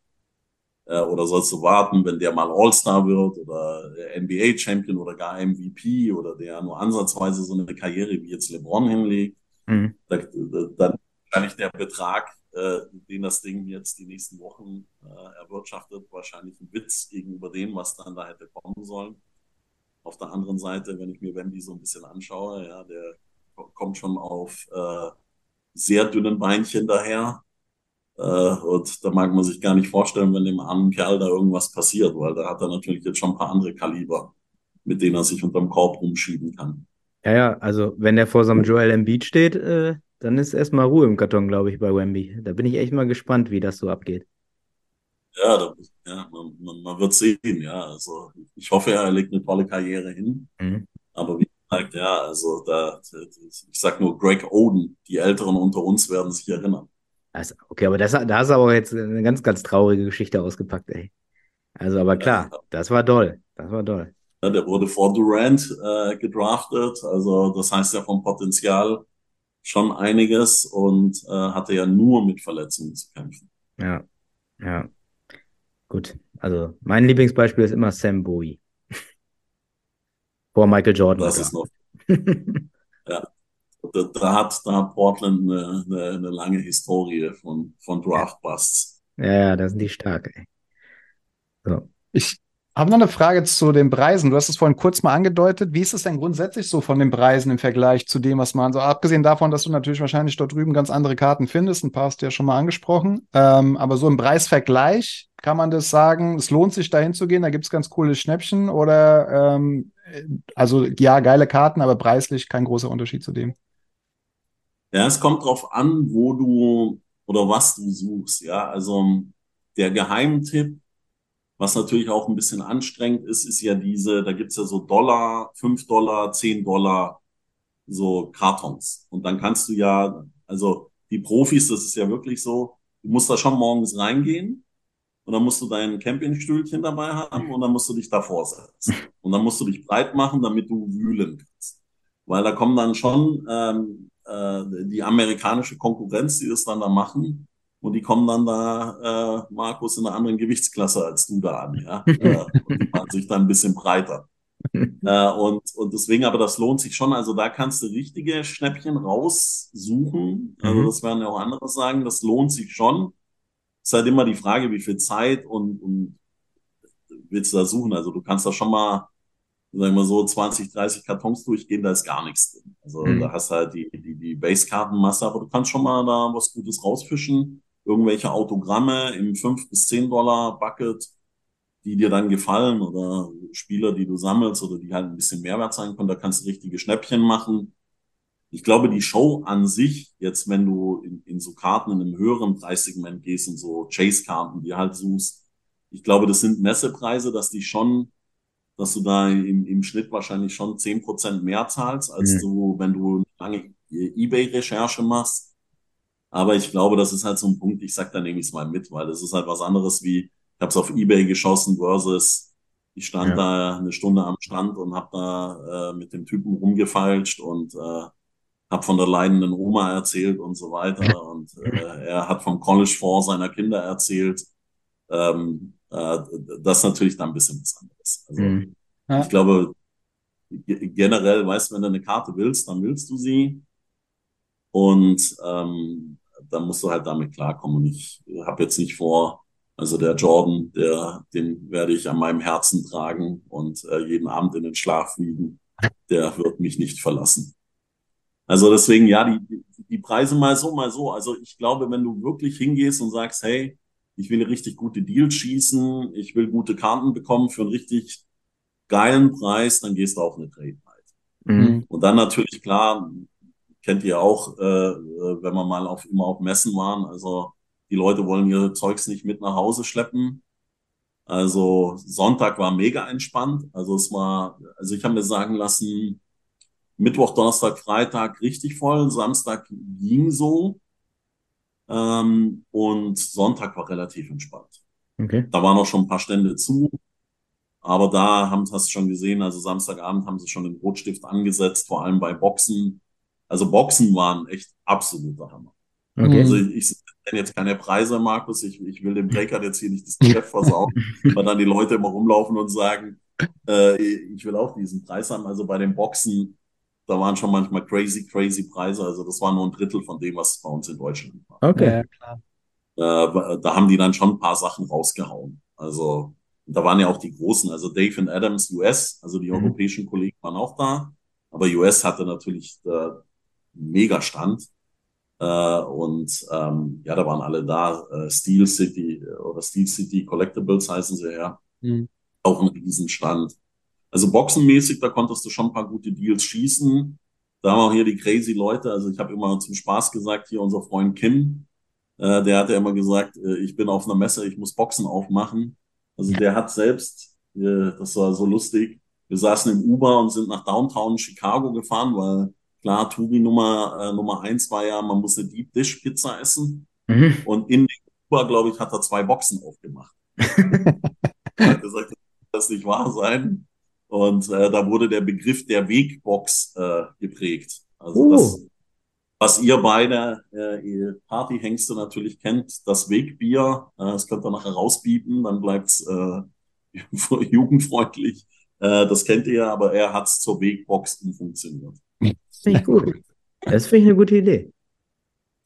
Äh, oder sollst du warten, wenn der mal All-Star wird oder NBA-Champion oder gar MVP oder der nur ansatzweise so eine Karriere wie jetzt LeBron hinlegt? Mhm. Da, da, dann wahrscheinlich der Betrag, äh, den das Ding jetzt die nächsten Wochen äh, erwirtschaftet, wahrscheinlich ein Witz gegenüber dem, was dann da hätte kommen sollen. Auf der anderen Seite, wenn ich mir Wemby so ein bisschen anschaue, ja, der kommt schon auf äh, sehr dünnen Beinchen daher. Äh, und da mag man sich gar nicht vorstellen, wenn dem armen Kerl da irgendwas passiert, weil da hat er natürlich jetzt schon ein paar andere Kaliber, mit denen er sich unterm Korb rumschieben kann. Ja, ja, also wenn der vor so einem Joel Embiid steht, äh, dann ist erstmal Ruhe im Karton, glaube ich, bei Wemby. Da bin ich echt mal gespannt, wie das so abgeht. Ja, da, ja man, man, man, wird sehen, ja. Also ich hoffe, er legt eine tolle Karriere hin. Mhm. Aber wie gesagt, ja, also da, ich sag nur Greg Oden, die Älteren unter uns werden sich erinnern. Also, okay, aber das, da hast du aber jetzt eine ganz, ganz traurige Geschichte ausgepackt, ey. Also, aber klar, ja, das war toll. Das war toll. Ja, der wurde vor Durant äh, gedraftet. Also, das heißt ja vom Potenzial schon einiges und äh, hatte ja nur mit Verletzungen zu kämpfen. Ja, ja. Gut, also mein Lieblingsbeispiel ist immer Sam Bowie. Vor Michael Jordan. Das ist noch. ja. Da, da, hat, da hat Portland eine, eine, eine lange Historie von, von Draft-Busts. Ja, ja, da sind die stark, ey. So. Ich, habe noch eine Frage zu den Preisen. Du hast es vorhin kurz mal angedeutet. Wie ist es denn grundsätzlich so von den Preisen im Vergleich zu dem, was man so, abgesehen davon, dass du natürlich wahrscheinlich dort drüben ganz andere Karten findest, ein paar hast du ja schon mal angesprochen, ähm, aber so im Preisvergleich kann man das sagen, es lohnt sich dahin zu gehen, da gibt es ganz coole Schnäppchen oder, ähm, also ja, geile Karten, aber preislich kein großer Unterschied zu dem. Ja, es kommt drauf an, wo du oder was du suchst. Ja, also der Geheimtipp was natürlich auch ein bisschen anstrengend ist, ist ja diese, da gibt's ja so Dollar, fünf Dollar, zehn Dollar, so Kartons. Und dann kannst du ja, also die Profis, das ist ja wirklich so, du musst da schon morgens reingehen und dann musst du dein Campingstühlchen dabei haben und dann musst du dich davor setzen. Und dann musst du dich breit machen, damit du wühlen kannst. Weil da kommen dann schon ähm, äh, die amerikanische Konkurrenz, die das dann da machen. Und die kommen dann da, äh, Markus, in einer anderen Gewichtsklasse als du da an. Ja? äh, und die machen sich dann ein bisschen breiter. äh, und, und deswegen, aber das lohnt sich schon. Also da kannst du richtige Schnäppchen raussuchen. Also Mhm. das werden ja auch andere sagen. Das lohnt sich schon. Es ist halt immer die Frage, wie viel Zeit und, und willst du da suchen. Also du kannst da schon mal, sagen wir so, 20, 30 Kartons durchgehen, da ist gar nichts drin. Also Mhm. da hast du halt die, die, die Basekartenmasse, aber du kannst schon mal da was Gutes rausfischen. Irgendwelche Autogramme im 5 bis 10 Dollar Bucket, die dir dann gefallen oder Spieler, die du sammelst oder die halt ein bisschen Mehrwert sein können. Da kannst du richtige Schnäppchen machen. Ich glaube, die Show an sich, jetzt wenn du in, in so Karten in einem höheren Preissegment gehst und so Chase-Karten, die halt suchst, ich glaube, das sind Messepreise, dass die schon, dass du da im, im Schnitt wahrscheinlich schon zehn Prozent mehr zahlst, als Mhm. du, wenn du lange Ebay-Recherche machst. Aber ich glaube, das ist halt so ein Punkt, ich sag, da nehme ich es mal mit, weil das ist halt was anderes wie, ich habe es auf Ebay geschossen versus ich stand Ja. da eine Stunde am Strand und habe da äh, mit dem Typen rumgefeilscht und äh, habe von der leidenden Oma erzählt und so weiter. Und äh, er hat vom College-Fonds seiner Kinder erzählt. Ähm, äh, das ist natürlich dann ein bisschen was anderes. Also Mhm. Ja. ich glaube, ge- generell, weißt du, wenn du eine Karte willst, dann willst du sie. Und ähm, dann musst du halt damit klarkommen. Und ich habe jetzt nicht vor, also der Jordan, der, den werde ich an meinem Herzen tragen und äh, jeden Abend in den Schlaf wiegen. Der wird mich nicht verlassen. Also deswegen, ja, die, die- die Preise mal so, mal so. Also ich glaube, wenn du wirklich hingehst und sagst, hey, ich will richtig gute Deals schießen, ich will gute Karten bekommen für einen richtig geilen Preis, dann gehst du auf eine Trade Night. Mhm. Und dann natürlich klar, kennt ihr auch, äh, äh, wenn wir mal auf immer auf Messen waren, also die Leute wollen ihr Zeugs nicht mit nach Hause schleppen. Also Sonntag war mega entspannt. Also es war, also ich habe mir sagen lassen, Mittwoch, Donnerstag, Freitag richtig voll, Samstag ging so. Ähm, und Sonntag war relativ entspannt. Okay. Da waren auch schon ein paar Stände zu. Aber da haben, hast du schon gesehen, also Samstagabend haben sie schon den Rotstift angesetzt, vor allem bei Boxen. Also Boxen waren echt absoluter Hammer. Okay. Also ich, ich nenne jetzt keine Preise, Markus. Ich, ich will dem Breaker jetzt hier nicht das Geschäft versauen, weil dann die Leute immer rumlaufen und sagen, äh, ich will auch diesen Preis haben. Also bei den Boxen, da waren schon manchmal crazy, crazy Preise. Also das war nur ein Drittel von dem, was bei uns in Deutschland war. Okay. Ja, klar. Äh, da haben die dann schon ein paar Sachen rausgehauen. Also da waren ja auch die großen, also Dave und Adams US, also die Mhm. europäischen Kollegen waren auch da. Aber US hatte natürlich äh, mega Stand. Äh, und ähm, ja, da waren alle da. Äh, Steel City äh, oder Steel City Collectibles heißen sie ja. Mhm. Auch ein Riesenstand. Also boxenmäßig, da konntest du schon ein paar gute Deals schießen. Da haben auch hier die crazy Leute. Also ich habe immer zum Spaß gesagt, hier unser Freund Kim, äh, der hat ja immer gesagt, äh, ich bin auf einer Messe, ich muss Boxen aufmachen. Also der hat selbst, äh, das war so lustig, wir saßen im Uber und sind nach Downtown Chicago gefahren, weil klar, Touri Nummer, äh, Nummer eins war ja, man muss eine Deep Dish Pizza essen. Mhm. Und in dem Uber, glaube ich, hat er zwei Boxen aufgemacht. Er hat gesagt, das nicht wahr sein. Und äh, da wurde der Begriff der Wegbox äh, geprägt. Also Oh. das, was ihr beide äh, ihr Partyhengste natürlich kennt, das Wegbier, äh, das könnt ihr nachher rauspiepen, dann bleibt's äh, jugendfreundlich. Äh, das kennt ihr, aber er hat's zur Wegbox umfunktioniert. Finde ich gut. Das finde ich eine gute Idee.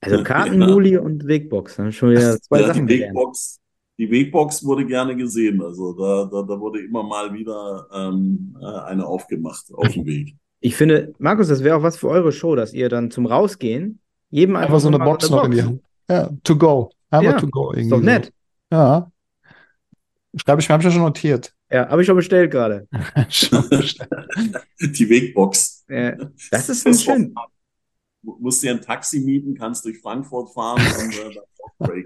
Also Ja. Kartenmuli und Wegbox. Dann schon wieder zwei Ja, Sachen die. Wegbox, die Wegbox wurde gerne gesehen. Also da, da, da wurde immer mal wieder ähm, äh, eine aufgemacht auf dem Weg. Ich finde, Markus, das wäre auch was für eure Show, dass ihr dann zum Rausgehen jedem einfach, Einfach so eine Box noch in die Hand. Ja, to go. Einfach Ja, to go Ist irgendwie. doch so. nett. Ja. Schreibe ich mir, habe ich ja schon notiert. Ja, habe ich schon bestellt gerade. Die Wegbox. Äh, das ist ein schön. Du musst dir ein Taxi mieten, kannst durch Frankfurt fahren und äh.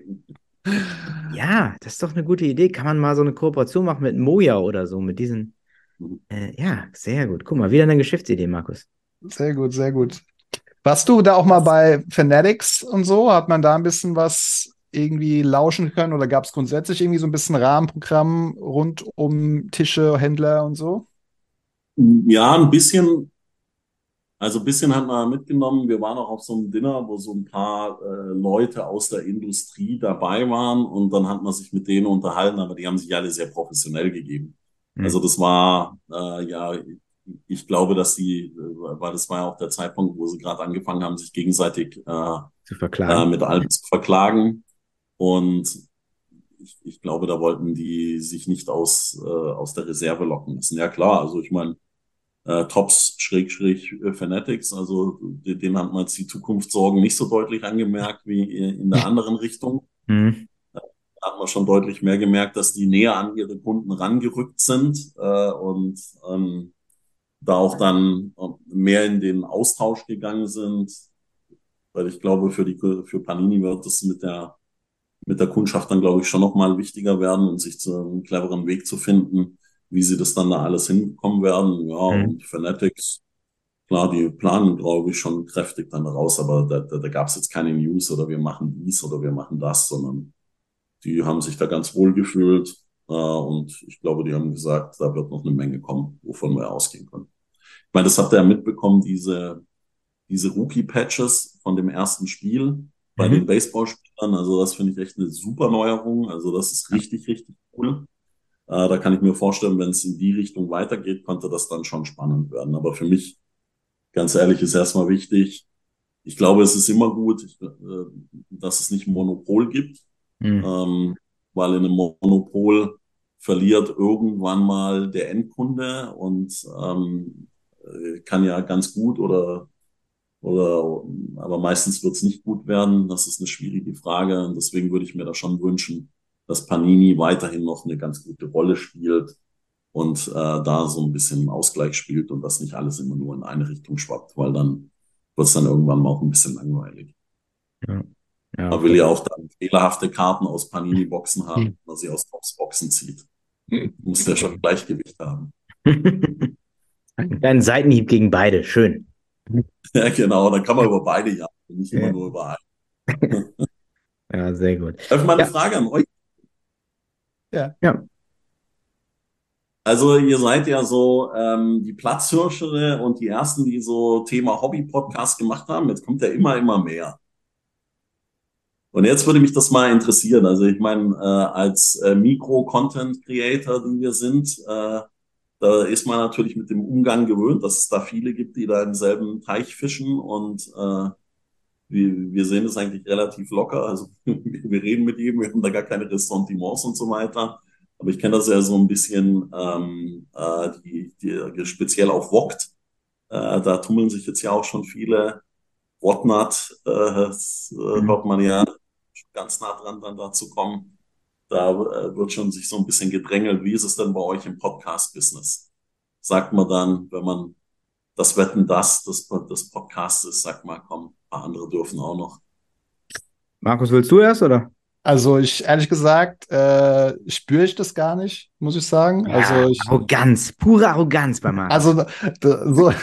Ja, das ist doch eine gute Idee. Kann man mal so eine Kooperation machen mit Moja oder so, mit diesen. Mhm. Äh, ja, sehr gut. Guck mal, wieder eine Geschäftsidee, Markus. Sehr gut, sehr gut. Warst du da auch mal bei Fanatics und so? Hat man da ein bisschen was irgendwie lauschen können oder gab es grundsätzlich irgendwie so ein bisschen Rahmenprogramm rund um Tische, Händler und so? Ja, ein bisschen. Also ein bisschen hat man mitgenommen. Wir waren auch auf so einem Dinner, wo so ein paar äh, Leute aus der Industrie dabei waren und dann hat man sich mit denen unterhalten, aber die haben sich alle sehr professionell gegeben. Mhm. Also das war äh, ja, ich glaube, dass die, äh, weil das war ja auch der Zeitpunkt, wo sie gerade angefangen haben, sich gegenseitig äh, zu verklagen. Äh, mit allem zu verklagen. Und ich, ich glaube, da wollten die sich nicht aus, äh, aus der Reserve locken lassen. Ja klar, also ich meine, äh, Tops Schrägstrich äh, Fanatics, also den hat man jetzt die Zukunftssorgen nicht so deutlich angemerkt wie in der anderen Richtung. Mhm. Da hat man schon deutlich mehr gemerkt, dass die näher an ihre Kunden rangerückt sind äh, und ähm, da auch dann mehr in den Austausch gegangen sind. Weil ich glaube, für die für Panini wird es mit der mit der Kundschaft dann, glaube ich, schon nochmal wichtiger werden und sich zu einem cleveren Weg zu finden, wie sie das dann da alles hinbekommen werden. Ja, mhm. und Fanatics, klar, die planen, glaube ich, schon kräftig dann raus, aber da, da, da gab es jetzt keine News oder wir machen dies oder wir machen das, sondern die haben sich da ganz wohl gefühlt. Äh, und ich glaube, die haben gesagt, da wird noch eine Menge kommen, wovon wir ausgehen können. Ich meine, das habt ihr ja mitbekommen, diese, diese Rookie-Patches von dem ersten Spiel bei mhm. den Baseballspielern. Also das finde ich echt eine super Neuerung. Also das ist richtig, richtig cool. Äh, da kann ich mir vorstellen, wenn es in die Richtung weitergeht, könnte das dann schon spannend werden. Aber für mich, ganz ehrlich, ist erstmal wichtig, ich glaube, es ist immer gut, äh, dass es nicht ein Monopol gibt, mhm. ähm, weil in einem Monopol verliert irgendwann mal der Endkunde und ähm, äh, kann ja ganz gut oder oder, aber meistens wird es nicht gut werden. Das ist eine schwierige Frage. Und deswegen würde ich mir da schon wünschen, dass Panini weiterhin noch eine ganz gute Rolle spielt und äh, da so ein bisschen Ausgleich spielt und das nicht alles immer nur in eine Richtung schwappt, weil dann wird es dann irgendwann mal auch ein bisschen langweilig. Ja. Ja, Man will ja auch dann fehlerhafte Karten aus Panini-Boxen haben, hm. wenn man sie aus Tops-Boxen zieht. Muss ja schon Gleichgewicht haben. Ein Seitenhieb gegen beide, schön. Ja, genau, dann kann man über beide jagen, nicht immer nur über einen. ja, sehr gut. Darf ich mal eine ja. Frage an euch? Ja. ja. Also ihr seid ja so ähm, die Platzhirsche und die ersten, die so Thema Hobby-Podcast gemacht haben. Jetzt kommt ja immer, immer mehr. Und jetzt würde mich das mal interessieren. Also ich meine, äh, als äh, Mikro-Content-Creator, die wir sind, äh, da ist man natürlich mit dem Umgang gewöhnt, dass es da viele gibt, die da im selben Teich fischen und äh, wir, wir sehen es eigentlich relativ locker. Also wir reden mit jedem, wir haben da gar keine Ressentiments und so weiter. Aber ich kenne das ja so ein bisschen, ähm, äh, die, die, speziell auf Vogt. Äh, da tummeln sich jetzt ja auch schon viele. Whatnot, äh, das, äh, mhm. hört man ja ganz nah dran, dann dazu kommen. Da äh, wird schon sich so ein bisschen gedrängelt. Wie ist es denn bei euch im Podcast-Business? Sagt man dann, wenn man das Wetten das des, des Podcasts ist, sagt man, komm, ein paar andere dürfen auch noch. Markus, willst du erst oder? Also ich ehrlich gesagt äh, spüre ich das gar nicht, muss ich sagen. Ja, also ich, Arroganz, pure Arroganz bei Markus. Also, so,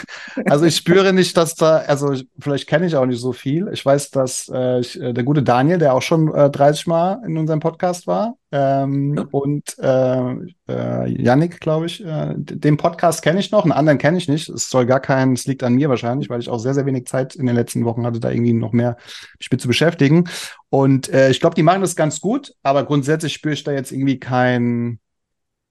also ich spüre nicht, dass da, also ich, vielleicht kenne ich auch nicht so viel. Ich weiß, dass äh, ich, äh, der gute Daniel, der auch schon äh, 30 Mal in unserem Podcast war, ähm, ja. und äh, äh, Yannick, glaube ich, äh, den Podcast kenne ich noch, einen anderen kenne ich nicht. Es soll gar kein, es liegt an mir wahrscheinlich, weil ich auch sehr, sehr wenig Zeit in den letzten Wochen hatte, da irgendwie noch mehr mich mit zu beschäftigen. Und ich glaube, die machen das ganz gut, aber grundsätzlich spüre ich da jetzt irgendwie kein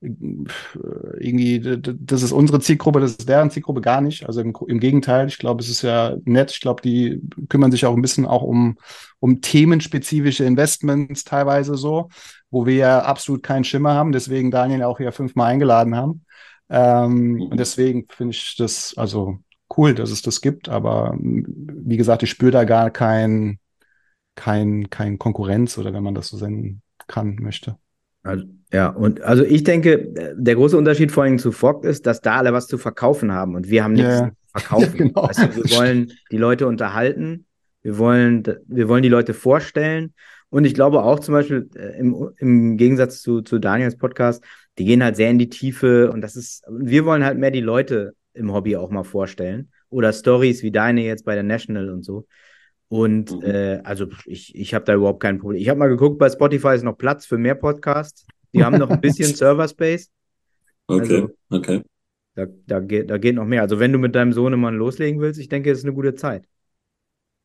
irgendwie, das ist unsere Zielgruppe, das ist deren Zielgruppe gar nicht. Also im, im Gegenteil, ich glaube, es ist ja nett. Ich glaube, die kümmern sich auch ein bisschen auch um, um themenspezifische Investments teilweise so, wo wir ja absolut keinen Schimmer haben, deswegen Daniel auch hier fünfmal eingeladen haben. Ähm, und deswegen finde ich das also cool, dass es das gibt, aber wie gesagt, ich spüre da gar kein, kein, kein Konkurrenz oder wenn man das so senden kann, möchte. Also, ja, und also ich denke, der große Unterschied vor allem zu Fogg ist, dass da alle was zu verkaufen haben und wir haben nichts ja. zu verkaufen. Ja, genau. also wir wollen die Leute unterhalten, wir wollen, wir wollen die Leute vorstellen. Und ich glaube auch zum Beispiel äh, im, im Gegensatz zu, zu Daniels Podcast, die gehen halt sehr in die Tiefe und das ist, wir wollen halt mehr die Leute im Hobby auch mal vorstellen oder Stories wie deine jetzt bei der National und so. Und Mhm. äh, also ich, ich habe da überhaupt kein Problem. Ich habe mal geguckt, bei Spotify ist noch Platz für mehr Podcasts. Die haben noch ein bisschen Server Space. Okay, Also- okay. Da, da, geht, da geht noch mehr. Also wenn du mit deinem Sohnemann loslegen willst, ich denke, es ist eine gute Zeit.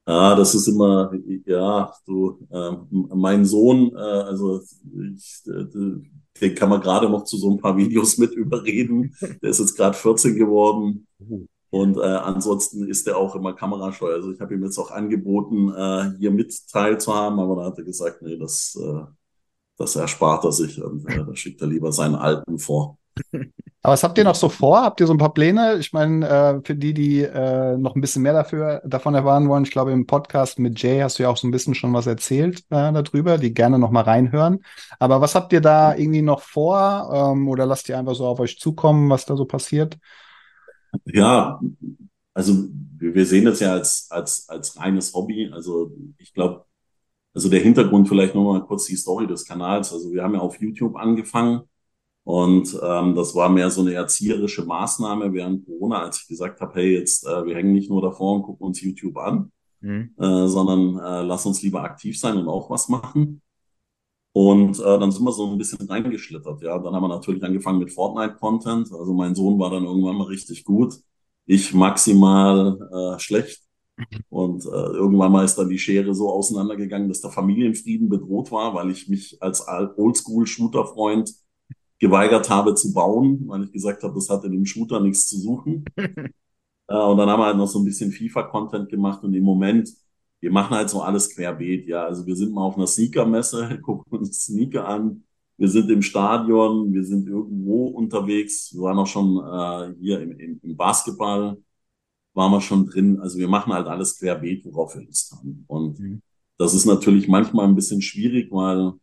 Ah, das ist immer, ja, du, ähm, mein Sohn, äh, also ich, äh, den kann man gerade noch zu so ein paar Videos mit überreden. Der ist jetzt gerade 14 geworden. Und äh, ansonsten ist er auch immer kamerascheu. Also ich habe ihm jetzt auch angeboten, äh, hier mit teilzuhaben, aber da hat er gesagt, nee, das, äh, das erspart er sich und äh, da schickt er lieber seinen Alten vor. Aber was habt ihr noch so vor? Habt ihr so ein paar Pläne? Ich meine, äh, für die, die äh, noch ein bisschen mehr dafür, davon erfahren wollen, ich glaube, im Podcast mit Jay hast du ja auch so ein bisschen schon was erzählt äh, darüber, die gerne noch mal reinhören. Aber was habt ihr da irgendwie noch vor? Ähm, oder lasst ihr einfach so auf euch zukommen, was da so passiert? Ja, also wir sehen das ja als, als, als reines Hobby. Also ich glaube, also der Hintergrund vielleicht nochmal kurz die Story des Kanals. Also wir haben ja auf YouTube angefangen und ähm, das war mehr so eine erzieherische Maßnahme während Corona, als ich gesagt habe, hey, jetzt äh, wir hängen nicht nur davor und gucken uns YouTube an, Mhm. äh, sondern äh, lass uns lieber aktiv sein und auch was machen. Und äh, dann sind wir so ein bisschen reingeschlittert. Ja, dann haben wir natürlich angefangen mit Fortnite-Content. Also mein Sohn war dann irgendwann mal richtig gut, ich maximal äh, schlecht. Und äh, irgendwann mal ist dann die Schere so auseinandergegangen, dass der Familienfrieden bedroht war, weil ich mich als Oldschool-Shooter-Freund geweigert habe zu bauen, weil ich gesagt habe, das hat in dem Shooter nichts zu suchen. Äh, und dann haben wir halt noch so ein bisschen FIFA-Content gemacht und im Moment, wir machen halt so alles querbeet, ja. Also wir sind mal auf einer Sneaker-Messe, gucken uns Sneaker an, wir sind im Stadion, wir sind irgendwo unterwegs, wir waren auch schon äh, hier im, im, im Basketball, waren wir schon drin. Also wir machen halt alles querbeet, worauf wir Lust haben. Und Mhm. das ist natürlich manchmal ein bisschen schwierig, weil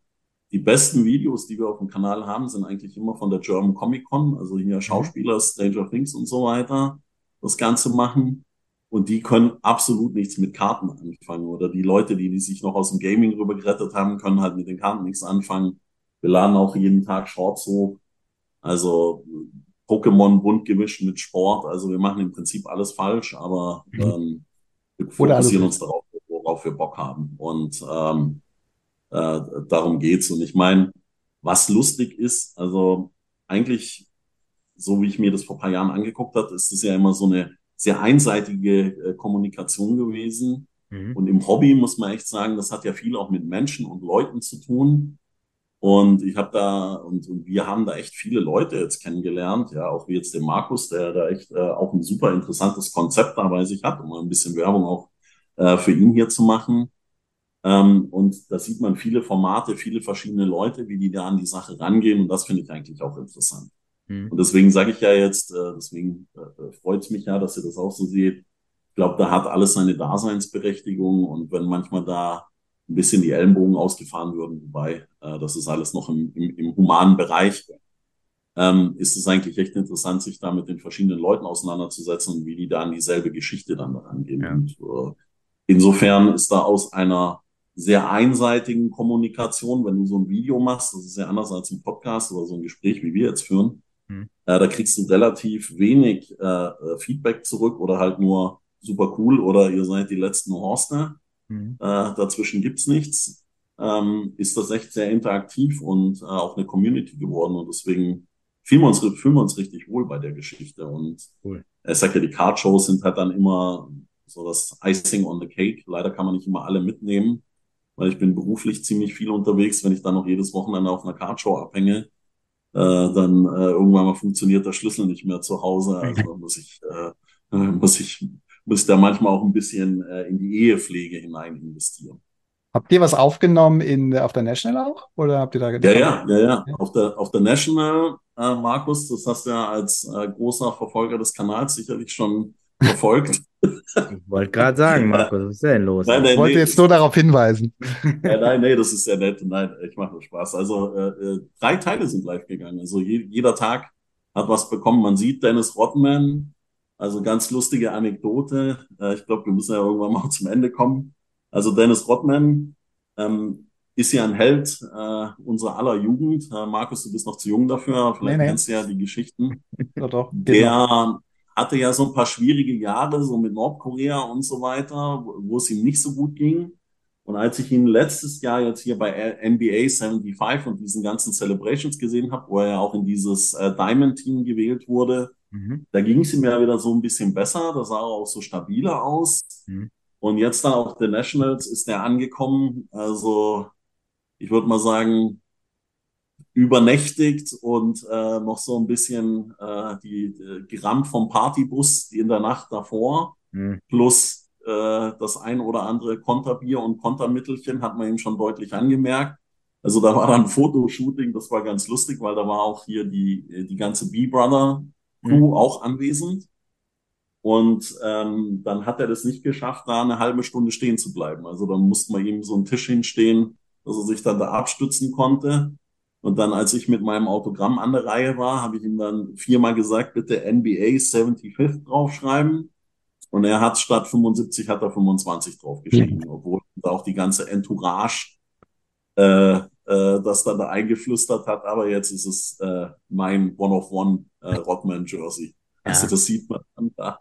die besten Videos, die wir auf dem Kanal haben, sind eigentlich immer von der German Comic Con, also hier Schauspieler, Stranger Things und so weiter, das Ganze machen. Und die können absolut nichts mit Karten anfangen. Oder die Leute, die, die sich noch aus dem Gaming rüber gerettet haben, können halt mit den Karten nichts anfangen. Wir laden auch jeden Tag Shorts hoch. Also Pokémon bunt gemischt mit Sport. Also wir machen im Prinzip alles falsch, aber Mhm. ähm, wir fokussieren uns darauf, worauf wir Bock haben. Und ähm, äh, darum geht's. Und ich meine, was lustig ist, also eigentlich, so wie ich mir das vor ein paar Jahren angeguckt habe, ist das ja immer so eine sehr einseitige äh, Kommunikation gewesen. Mhm. Und im Hobby muss man echt sagen, das hat ja viel auch mit Menschen und Leuten zu tun. Und ich habe da, und, und wir haben da echt viele Leute jetzt kennengelernt, ja, auch wie jetzt den Markus, der da echt äh, auch ein super interessantes Konzept da bei sich hat, um mal ein bisschen Werbung auch äh, für ihn hier zu machen. Ähm, und da sieht man viele Formate, viele verschiedene Leute, wie die da an die Sache rangehen. Und das finde ich eigentlich auch interessant. Mhm. Und deswegen sage ich ja jetzt, äh, deswegen äh, freut es mich ja, dass ihr das auch so seht. Ich glaube, da hat alles seine Daseinsberechtigung. Und wenn manchmal da ein bisschen die Ellenbogen ausgefahren würden, wobei äh, das ist alles noch im, im, im humanen Bereich, ähm, ist es eigentlich echt interessant, sich da mit den verschiedenen Leuten auseinanderzusetzen und wie die da an dieselbe Geschichte dann rangehen. Ja. Und äh, insofern ist da aus einer sehr einseitigen Kommunikation, wenn du so ein Video machst, das ist ja anders als ein Podcast oder so ein Gespräch, wie wir jetzt führen, Mhm. äh, da kriegst du relativ wenig äh, äh, Feedback zurück oder halt nur super cool oder ihr seid die letzten Horste. Mhm. Äh, dazwischen gibt's nichts. Ähm, ist das echt sehr interaktiv und äh, auch eine Community geworden und deswegen fühlen wir uns, fühlen wir uns richtig wohl bei der Geschichte und Cool. ich sag ja, die Card-Shows sind halt dann immer so das Icing on the Cake. Leider kann man nicht immer alle mitnehmen, weil ich bin beruflich ziemlich viel unterwegs. Wenn ich dann noch jedes Wochenende auf einer Card-Show abhänge, dann äh, irgendwann mal funktioniert der Schlüssel nicht mehr zu Hause. Also muss ich, äh, muss ich, muss ich da manchmal auch ein bisschen äh, in die Ehepflege hinein investieren. Habt ihr was aufgenommen in, auf der National auch? Oder habt ihr da Ja, ja, ja, ja. Auf der, auf der National, äh, Markus, das hast du ja als äh, großer Verfolger des Kanals sicherlich schon verfolgt. Ich wollte gerade sagen, Markus, was ist denn los? Nein, Ich nein, wollte nee, jetzt nur darauf hinweisen. Ja, nein, nee, das ist ja nett. Nein, ich mache nur Spaß. Also äh, äh, drei Teile sind live gegangen. Also je, jeder Tag hat was bekommen. Man sieht Dennis Rodman, also ganz lustige Anekdote. Äh, ich glaube, wir müssen ja irgendwann mal zum Ende kommen. Also Dennis Rodman ähm, ist ja ein Held äh, unserer aller Jugend. Äh, Markus, du bist noch zu jung dafür. Vielleicht Nee, nee. kennst du ja die Geschichten. Doch, doch. Der hatte ja so ein paar schwierige Jahre, so mit Nordkorea und so weiter, wo es ihm nicht so gut ging. Und als ich ihn letztes Jahr jetzt hier bei NBA 75 und diesen ganzen Celebrations gesehen habe, wo er ja auch in dieses äh, Diamond-Team gewählt wurde, mhm. da ging es ihm ja wieder so ein bisschen besser. Da sah er auch so stabiler aus. Mhm. Und jetzt dann auf The Nationals ist er angekommen. Also ich würde mal sagen, übernächtigt und äh, noch so ein bisschen äh, die, die gerammt vom Partybus in der Nacht davor. Mhm. Plus äh, das ein oder andere Konterbier und Kontermittelchen hat man ihm schon deutlich angemerkt. Also da war dann ein Fotoshooting, das war ganz lustig, weil da war auch hier die, die ganze B-Brother-Crew mhm. auch anwesend. Und ähm, dann hat er das nicht geschafft, da eine halbe Stunde stehen zu bleiben. Also dann musste man ihm so einen Tisch hinstehen, dass er sich dann da abstützen konnte. Und dann, als ich mit meinem Autogramm an der Reihe war, habe ich ihm dann viermal gesagt, bitte NBA 75 draufschreiben. Und er hat statt 75 hat er 25 draufgeschrieben, mhm. obwohl da auch die ganze Entourage äh, äh, das dann da eingeflüstert hat. Aber jetzt ist es äh, mein One-of-One äh, Rodman Jersey. Also das sieht man dann da.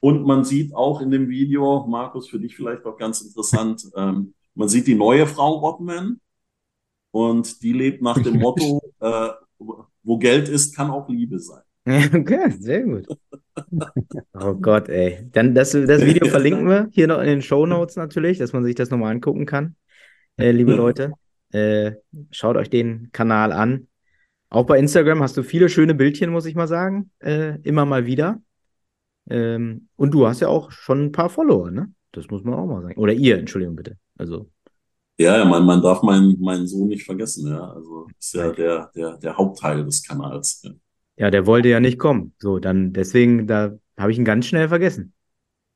Und man sieht auch in dem Video, Markus, für dich vielleicht auch ganz interessant, ähm, man sieht die neue Frau Rodman und die lebt nach dem Motto, äh, wo Geld ist, kann auch Liebe sein. Okay, sehr gut. Oh Gott, ey. Dann das, das Video verlinken wir hier noch in den Show Notes natürlich, dass man sich das nochmal angucken kann. Äh, liebe Leute, äh, schaut euch den Kanal an. Auch bei Instagram hast du viele schöne Bildchen, muss ich mal sagen. Äh, immer mal wieder. Ähm, und du hast ja auch schon ein paar Follower, ne? Das muss man auch mal sagen. Oder ihr, Entschuldigung bitte. Also. Ja, man, man darf meinen, meinen Sohn nicht vergessen, ja. Also ist ja der, der, der Hauptteil des Kanals. Ja. ja, der wollte ja nicht kommen. So, dann deswegen, da habe ich ihn ganz schnell vergessen.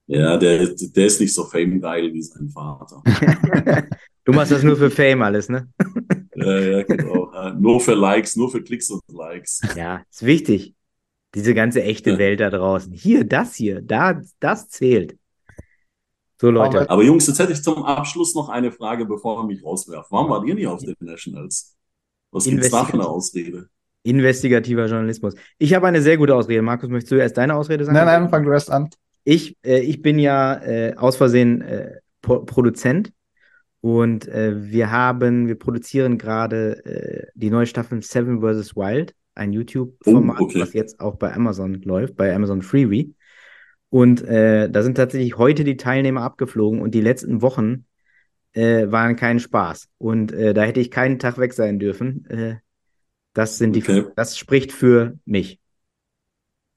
Ja, der, der ist nicht so fame-geil wie sein Vater. du machst das nur für Fame alles, ne? ja, ja, genau. Nur für Likes, nur für Klicks und Likes. Ja, ist wichtig. Diese ganze echte ja. Welt da draußen. Hier, das hier, da, das zählt. So, Leute. Aber Jungs, jetzt hätte ich zum Abschluss noch eine Frage, bevor wir mich rauswerfen. Warum wart ihr nicht auf den Nationals? Was gibt es da für eine Ausrede? Investigativer Journalismus. Ich habe eine sehr gute Ausrede. Markus, möchtest du erst deine Ausrede sagen? Nein, nein, fang du erst an. Ich, äh, ich bin ja äh, aus Versehen äh, Pro Produzent und äh, wir haben, wir produzieren gerade äh, die neue Staffel Seven vs. Wild ein YouTube-Format, oh, okay. was jetzt auch bei Amazon läuft, bei Amazon Freebie. Und äh, da sind tatsächlich heute die Teilnehmer abgeflogen und die letzten Wochen äh, waren kein Spaß. Und äh, da hätte ich keinen Tag weg sein dürfen. Äh, das sind die, okay. das spricht für mich.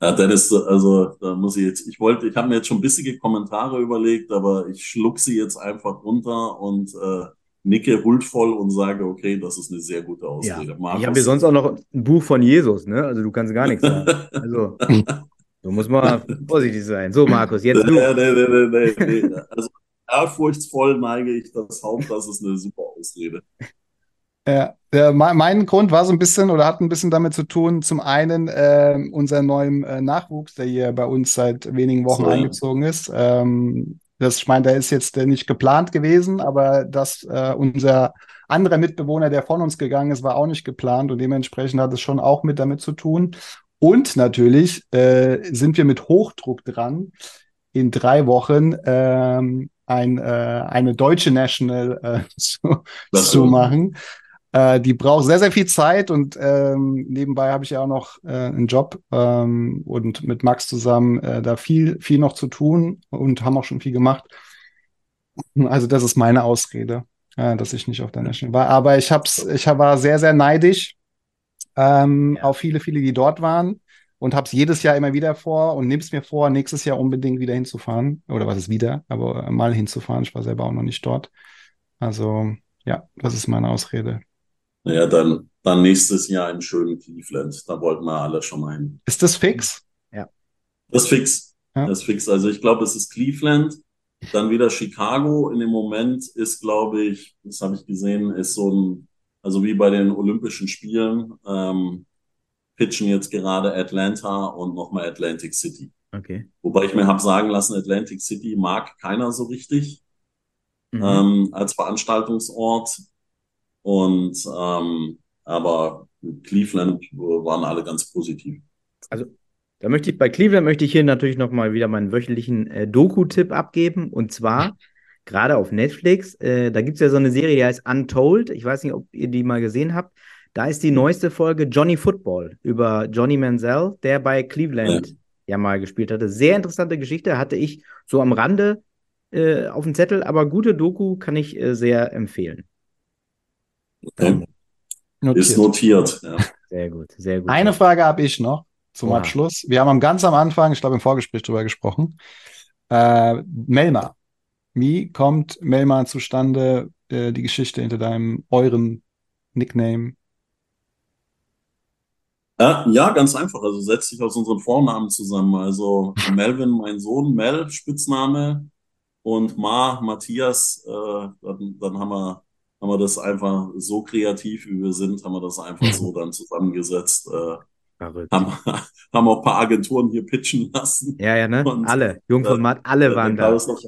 Ja, Dennis, also da muss ich jetzt, ich wollte, ich habe mir jetzt schon bissige Kommentare überlegt, aber ich schluck sie jetzt einfach runter und äh, nicke huldvoll und sage, okay, das ist eine sehr gute Ausrede. Ja. Ich habe hier sonst auch noch ein Buch von Jesus, ne? Also du kannst gar nichts sagen. Also, du musst mal vorsichtig sein. So, Markus, jetzt du. Nee, nee, nee, nee, nee. Also ehrfurchtsvoll neige ich das Haupt, das ist eine super Ausrede. Ja, der, mein Grund war so ein bisschen oder hat ein bisschen damit zu tun, zum einen äh, unser neuen äh, Nachwuchs, der hier bei uns seit wenigen Wochen so, eingezogen ist. Ähm, das, ich meine, der ist jetzt nicht geplant gewesen, aber dass äh, unser anderer Mitbewohner, der von uns gegangen ist, war auch nicht geplant und dementsprechend hat es schon auch mit damit zu tun. Und natürlich äh, sind wir mit Hochdruck dran, in drei Wochen ähm, ein, äh, eine deutsche National äh, zu, zu machen. Äh, die braucht sehr, sehr viel Zeit und ähm, nebenbei habe ich ja auch noch äh, einen Job ähm, und mit Max zusammen äh, da viel, viel noch zu tun und haben auch schon viel gemacht. Also das ist meine Ausrede, äh, dass ich nicht auf der National war. Aber ich hab's, ich war sehr, sehr neidisch ähm, ja. auf viele, viele, die dort waren und habe es jedes Jahr immer wieder vor und nimm's mir vor, nächstes Jahr unbedingt wieder hinzufahren. Oder was ist wieder, aber mal hinzufahren. Ich war selber auch noch nicht dort. Also ja, das ist meine Ausrede. Naja, dann, dann nächstes Jahr in schönen Cleveland. Da wollten wir alle schon mal hin. Ist das fix? Ja. Das ist fix. Ja. Das ist fix. Also ich glaube, es ist Cleveland. Dann wieder Chicago. In dem Moment ist, glaube ich, das habe ich gesehen, ist so ein, also wie bei den Olympischen Spielen, ähm, pitchen jetzt gerade Atlanta und nochmal Atlantic City. Okay. Wobei ich mir habe sagen lassen, Atlantic City mag keiner so richtig mhm. ähm, als Veranstaltungsort. Und ähm, aber Cleveland waren alle ganz positiv. Also Da möchte ich bei Cleveland möchte ich hier natürlich nochmal wieder meinen wöchentlichen äh, Doku-Tipp abgeben. Und zwar gerade auf Netflix. Äh, da gibt es ja so eine Serie, die heißt Untold. Ich weiß nicht, ob ihr die mal gesehen habt. Da ist die neueste Folge Johnny Football über Johnny Manziel, der bei Cleveland ja, ja mal gespielt hatte. Sehr interessante Geschichte, hatte ich so am Rande äh, auf dem Zettel, aber gute Doku kann ich äh, sehr empfehlen. Okay. Notiert. Ist notiert. Ja. Sehr gut, sehr gut. Eine Frage habe ich noch zum wow. Abschluss. Wir haben ganz am Anfang, ich glaube im Vorgespräch darüber gesprochen. Äh, Melma. Wie kommt Melma zustande, äh, die Geschichte hinter deinem, euren Nickname? Äh, ja, ganz einfach. Also setzt sich aus unseren Vornamen zusammen. Also Melvin, mein Sohn, Mel, Spitzname und Ma, Matthias. Äh, dann, dann haben wir haben wir das einfach so kreativ, wie wir sind, haben wir das einfach so dann zusammengesetzt. Äh, haben, haben auch ein paar Agenturen hier pitchen lassen. Ja, ja, ne? Und, alle. Jung von Matt, alle äh, waren da. Noch,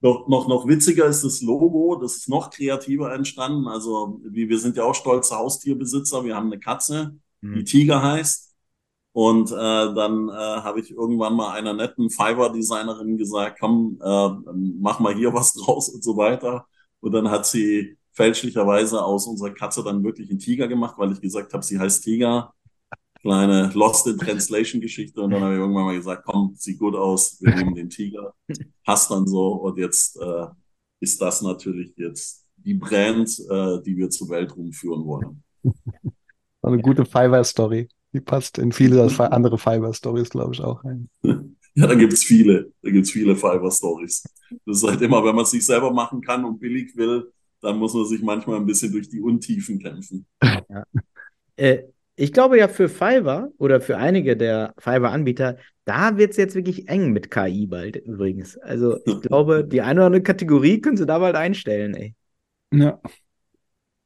noch, noch witziger ist das Logo, das ist noch kreativer entstanden. Also, wie, wir sind ja auch stolze Haustierbesitzer. Wir haben eine Katze, hm. die Tiger heißt. Und äh, dann äh, habe ich irgendwann mal einer netten Fiverr-Designerin gesagt, komm, äh, mach mal hier was draus und so weiter. Und dann hat sie fälschlicherweise aus unserer Katze dann wirklich einen Tiger gemacht, weil ich gesagt habe, sie heißt Tiger. Kleine Lost in Translation Geschichte. Und dann habe ich irgendwann mal gesagt, komm, sieht gut aus, wir nehmen den Tiger. Passt dann so. Und jetzt äh, ist das natürlich jetzt die Brand, äh, die wir zur Welt rumführen wollen. Eine gute Fiverr-Story. Die passt in viele andere Fiverr-Stories, glaube ich, auch rein. Ja, da gibt es viele. Da gibt es viele Fiverr-Stories. Das ist halt immer, wenn man es sich selber machen kann und billig will, dann muss man sich manchmal ein bisschen durch die Untiefen kämpfen. Ja. Äh, ich glaube ja für Fiverr oder für einige der Fiverr-Anbieter, da wird es jetzt wirklich eng mit KI bald übrigens. Also ich glaube, die eine oder andere Kategorie können sie da bald einstellen, ey. Ja.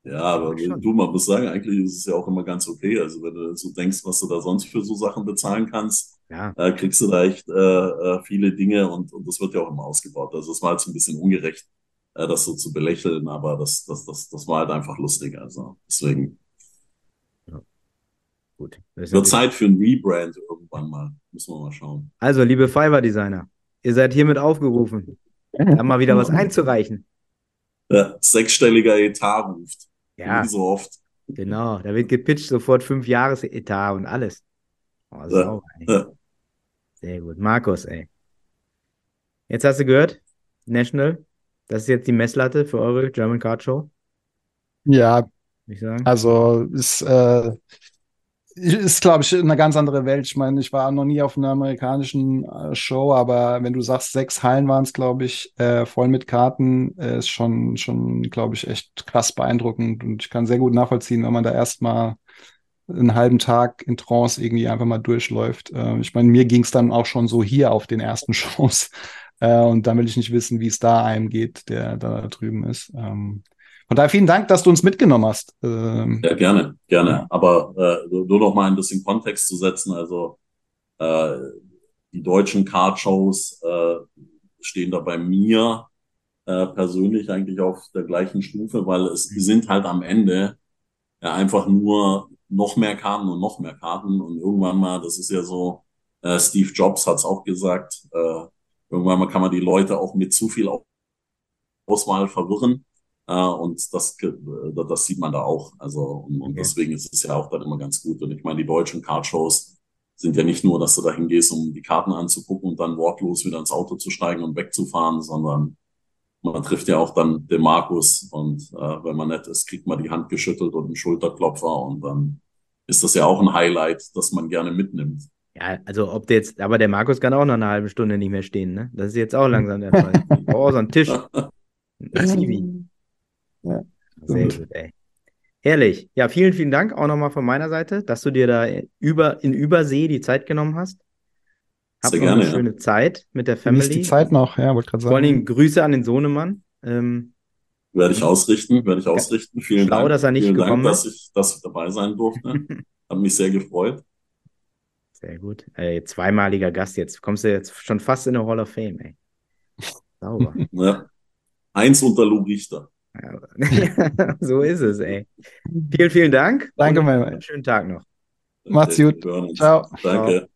Ja, aber du, man muss sagen, eigentlich ist es ja auch immer ganz okay. Also wenn du so denkst, was du da sonst für so Sachen bezahlen kannst, ja. äh, kriegst du da echt äh, äh viele Dinge und, und das wird ja auch immer ausgebaut. Also es war jetzt ein bisschen ungerecht äh, das so zu belächeln, aber das, das, das, das war halt einfach lustig. Also deswegen. Gut. Wird Zeit für ein Rebrand irgendwann mal. Müssen wir mal schauen. Also, liebe Fiverr-Designer, ihr seid hiermit aufgerufen, da mal wieder was einzureichen. Ja, sechsstelliger Etat ruft. Ja. Wie so oft. Genau, da wird gepitcht, sofort fünf Jahres Etat und alles. Oh, sauber, ja. Sehr gut. Markus, ey. Jetzt hast du gehört, National, das ist jetzt die Messlatte für eure German Card Show? Ja, ich sagen. also ist, äh, ist glaube ich, eine ganz andere Welt. Ich meine, ich war noch nie auf einer amerikanischen äh, Show, aber wenn du sagst, sechs Hallen waren es, glaube ich, äh, voll mit Karten, äh, ist schon, schon glaube ich, echt krass beeindruckend. Und ich kann sehr gut nachvollziehen, wenn man da erstmal einen halben Tag in Trance irgendwie einfach mal durchläuft. Äh, ich meine, mir ging es dann auch schon so hier auf den ersten Shows. Äh, und dann will ich nicht wissen, wie es da einem geht, der da drüben ist. Ähm, von daher vielen Dank, dass du uns mitgenommen hast. Ähm, ja, gerne, gerne. Ja. Aber äh, nur noch mal ein bisschen Kontext zu setzen. Also äh, die deutschen Card-Shows äh, stehen da bei mir äh, persönlich eigentlich auf der gleichen Stufe, weil es die sind halt am Ende ja einfach nur noch mehr Karten und noch mehr Karten und irgendwann mal, das ist ja so, äh, Steve Jobs hat es auch gesagt, äh, Irgendwann kann man die Leute auch mit zu viel Auswahl verwirren. Äh, und das, das sieht man da auch. Also, und, und okay. deswegen ist es ja auch dann immer ganz gut. Und ich meine, die deutschen Cardshows sind ja nicht nur, dass du da hingehst, um die Karten anzugucken und dann wortlos wieder ins Auto zu steigen und wegzufahren, sondern man trifft ja auch dann den Markus und äh, wenn man nett ist, kriegt man die Hand geschüttelt und einen Schulterklopfer und dann ist das ja auch ein Highlight, das man gerne mitnimmt. Ja, also ob der jetzt, aber der Markus kann auch noch eine halbe Stunde nicht mehr stehen, ne? Das ist jetzt auch langsam der Fall. oh, so ein Tisch. Ein. Ja, Sehr gut, ey. Herrlich. Ja, vielen, vielen Dank auch nochmal von meiner Seite, dass du dir da über, in Übersee die Zeit genommen hast. Hab Sehr noch gerne, eine schöne ja. Zeit mit der Family. Genieß die Zeit noch, ja, wollte gerade sagen. Vor allen Dingen Grüße an den Sohnemann. Ähm, werde ich ausrichten, werde ich ausrichten. Vielen schlau, Dank. dass er nicht Vielen gekommen Dank, dass ich, dass ich dabei sein durfte. Hat mich sehr gefreut. Sehr gut. Ey, zweimaliger Gast jetzt. Kommst du jetzt schon fast in der Hall of Fame, ey. Sauber. Ja. Eins unter Lou Richter. So ist es, ey. Vielen, vielen Dank. Danke, mein Schönen Tag noch. Macht's gut. Ciao. Danke. Ciao.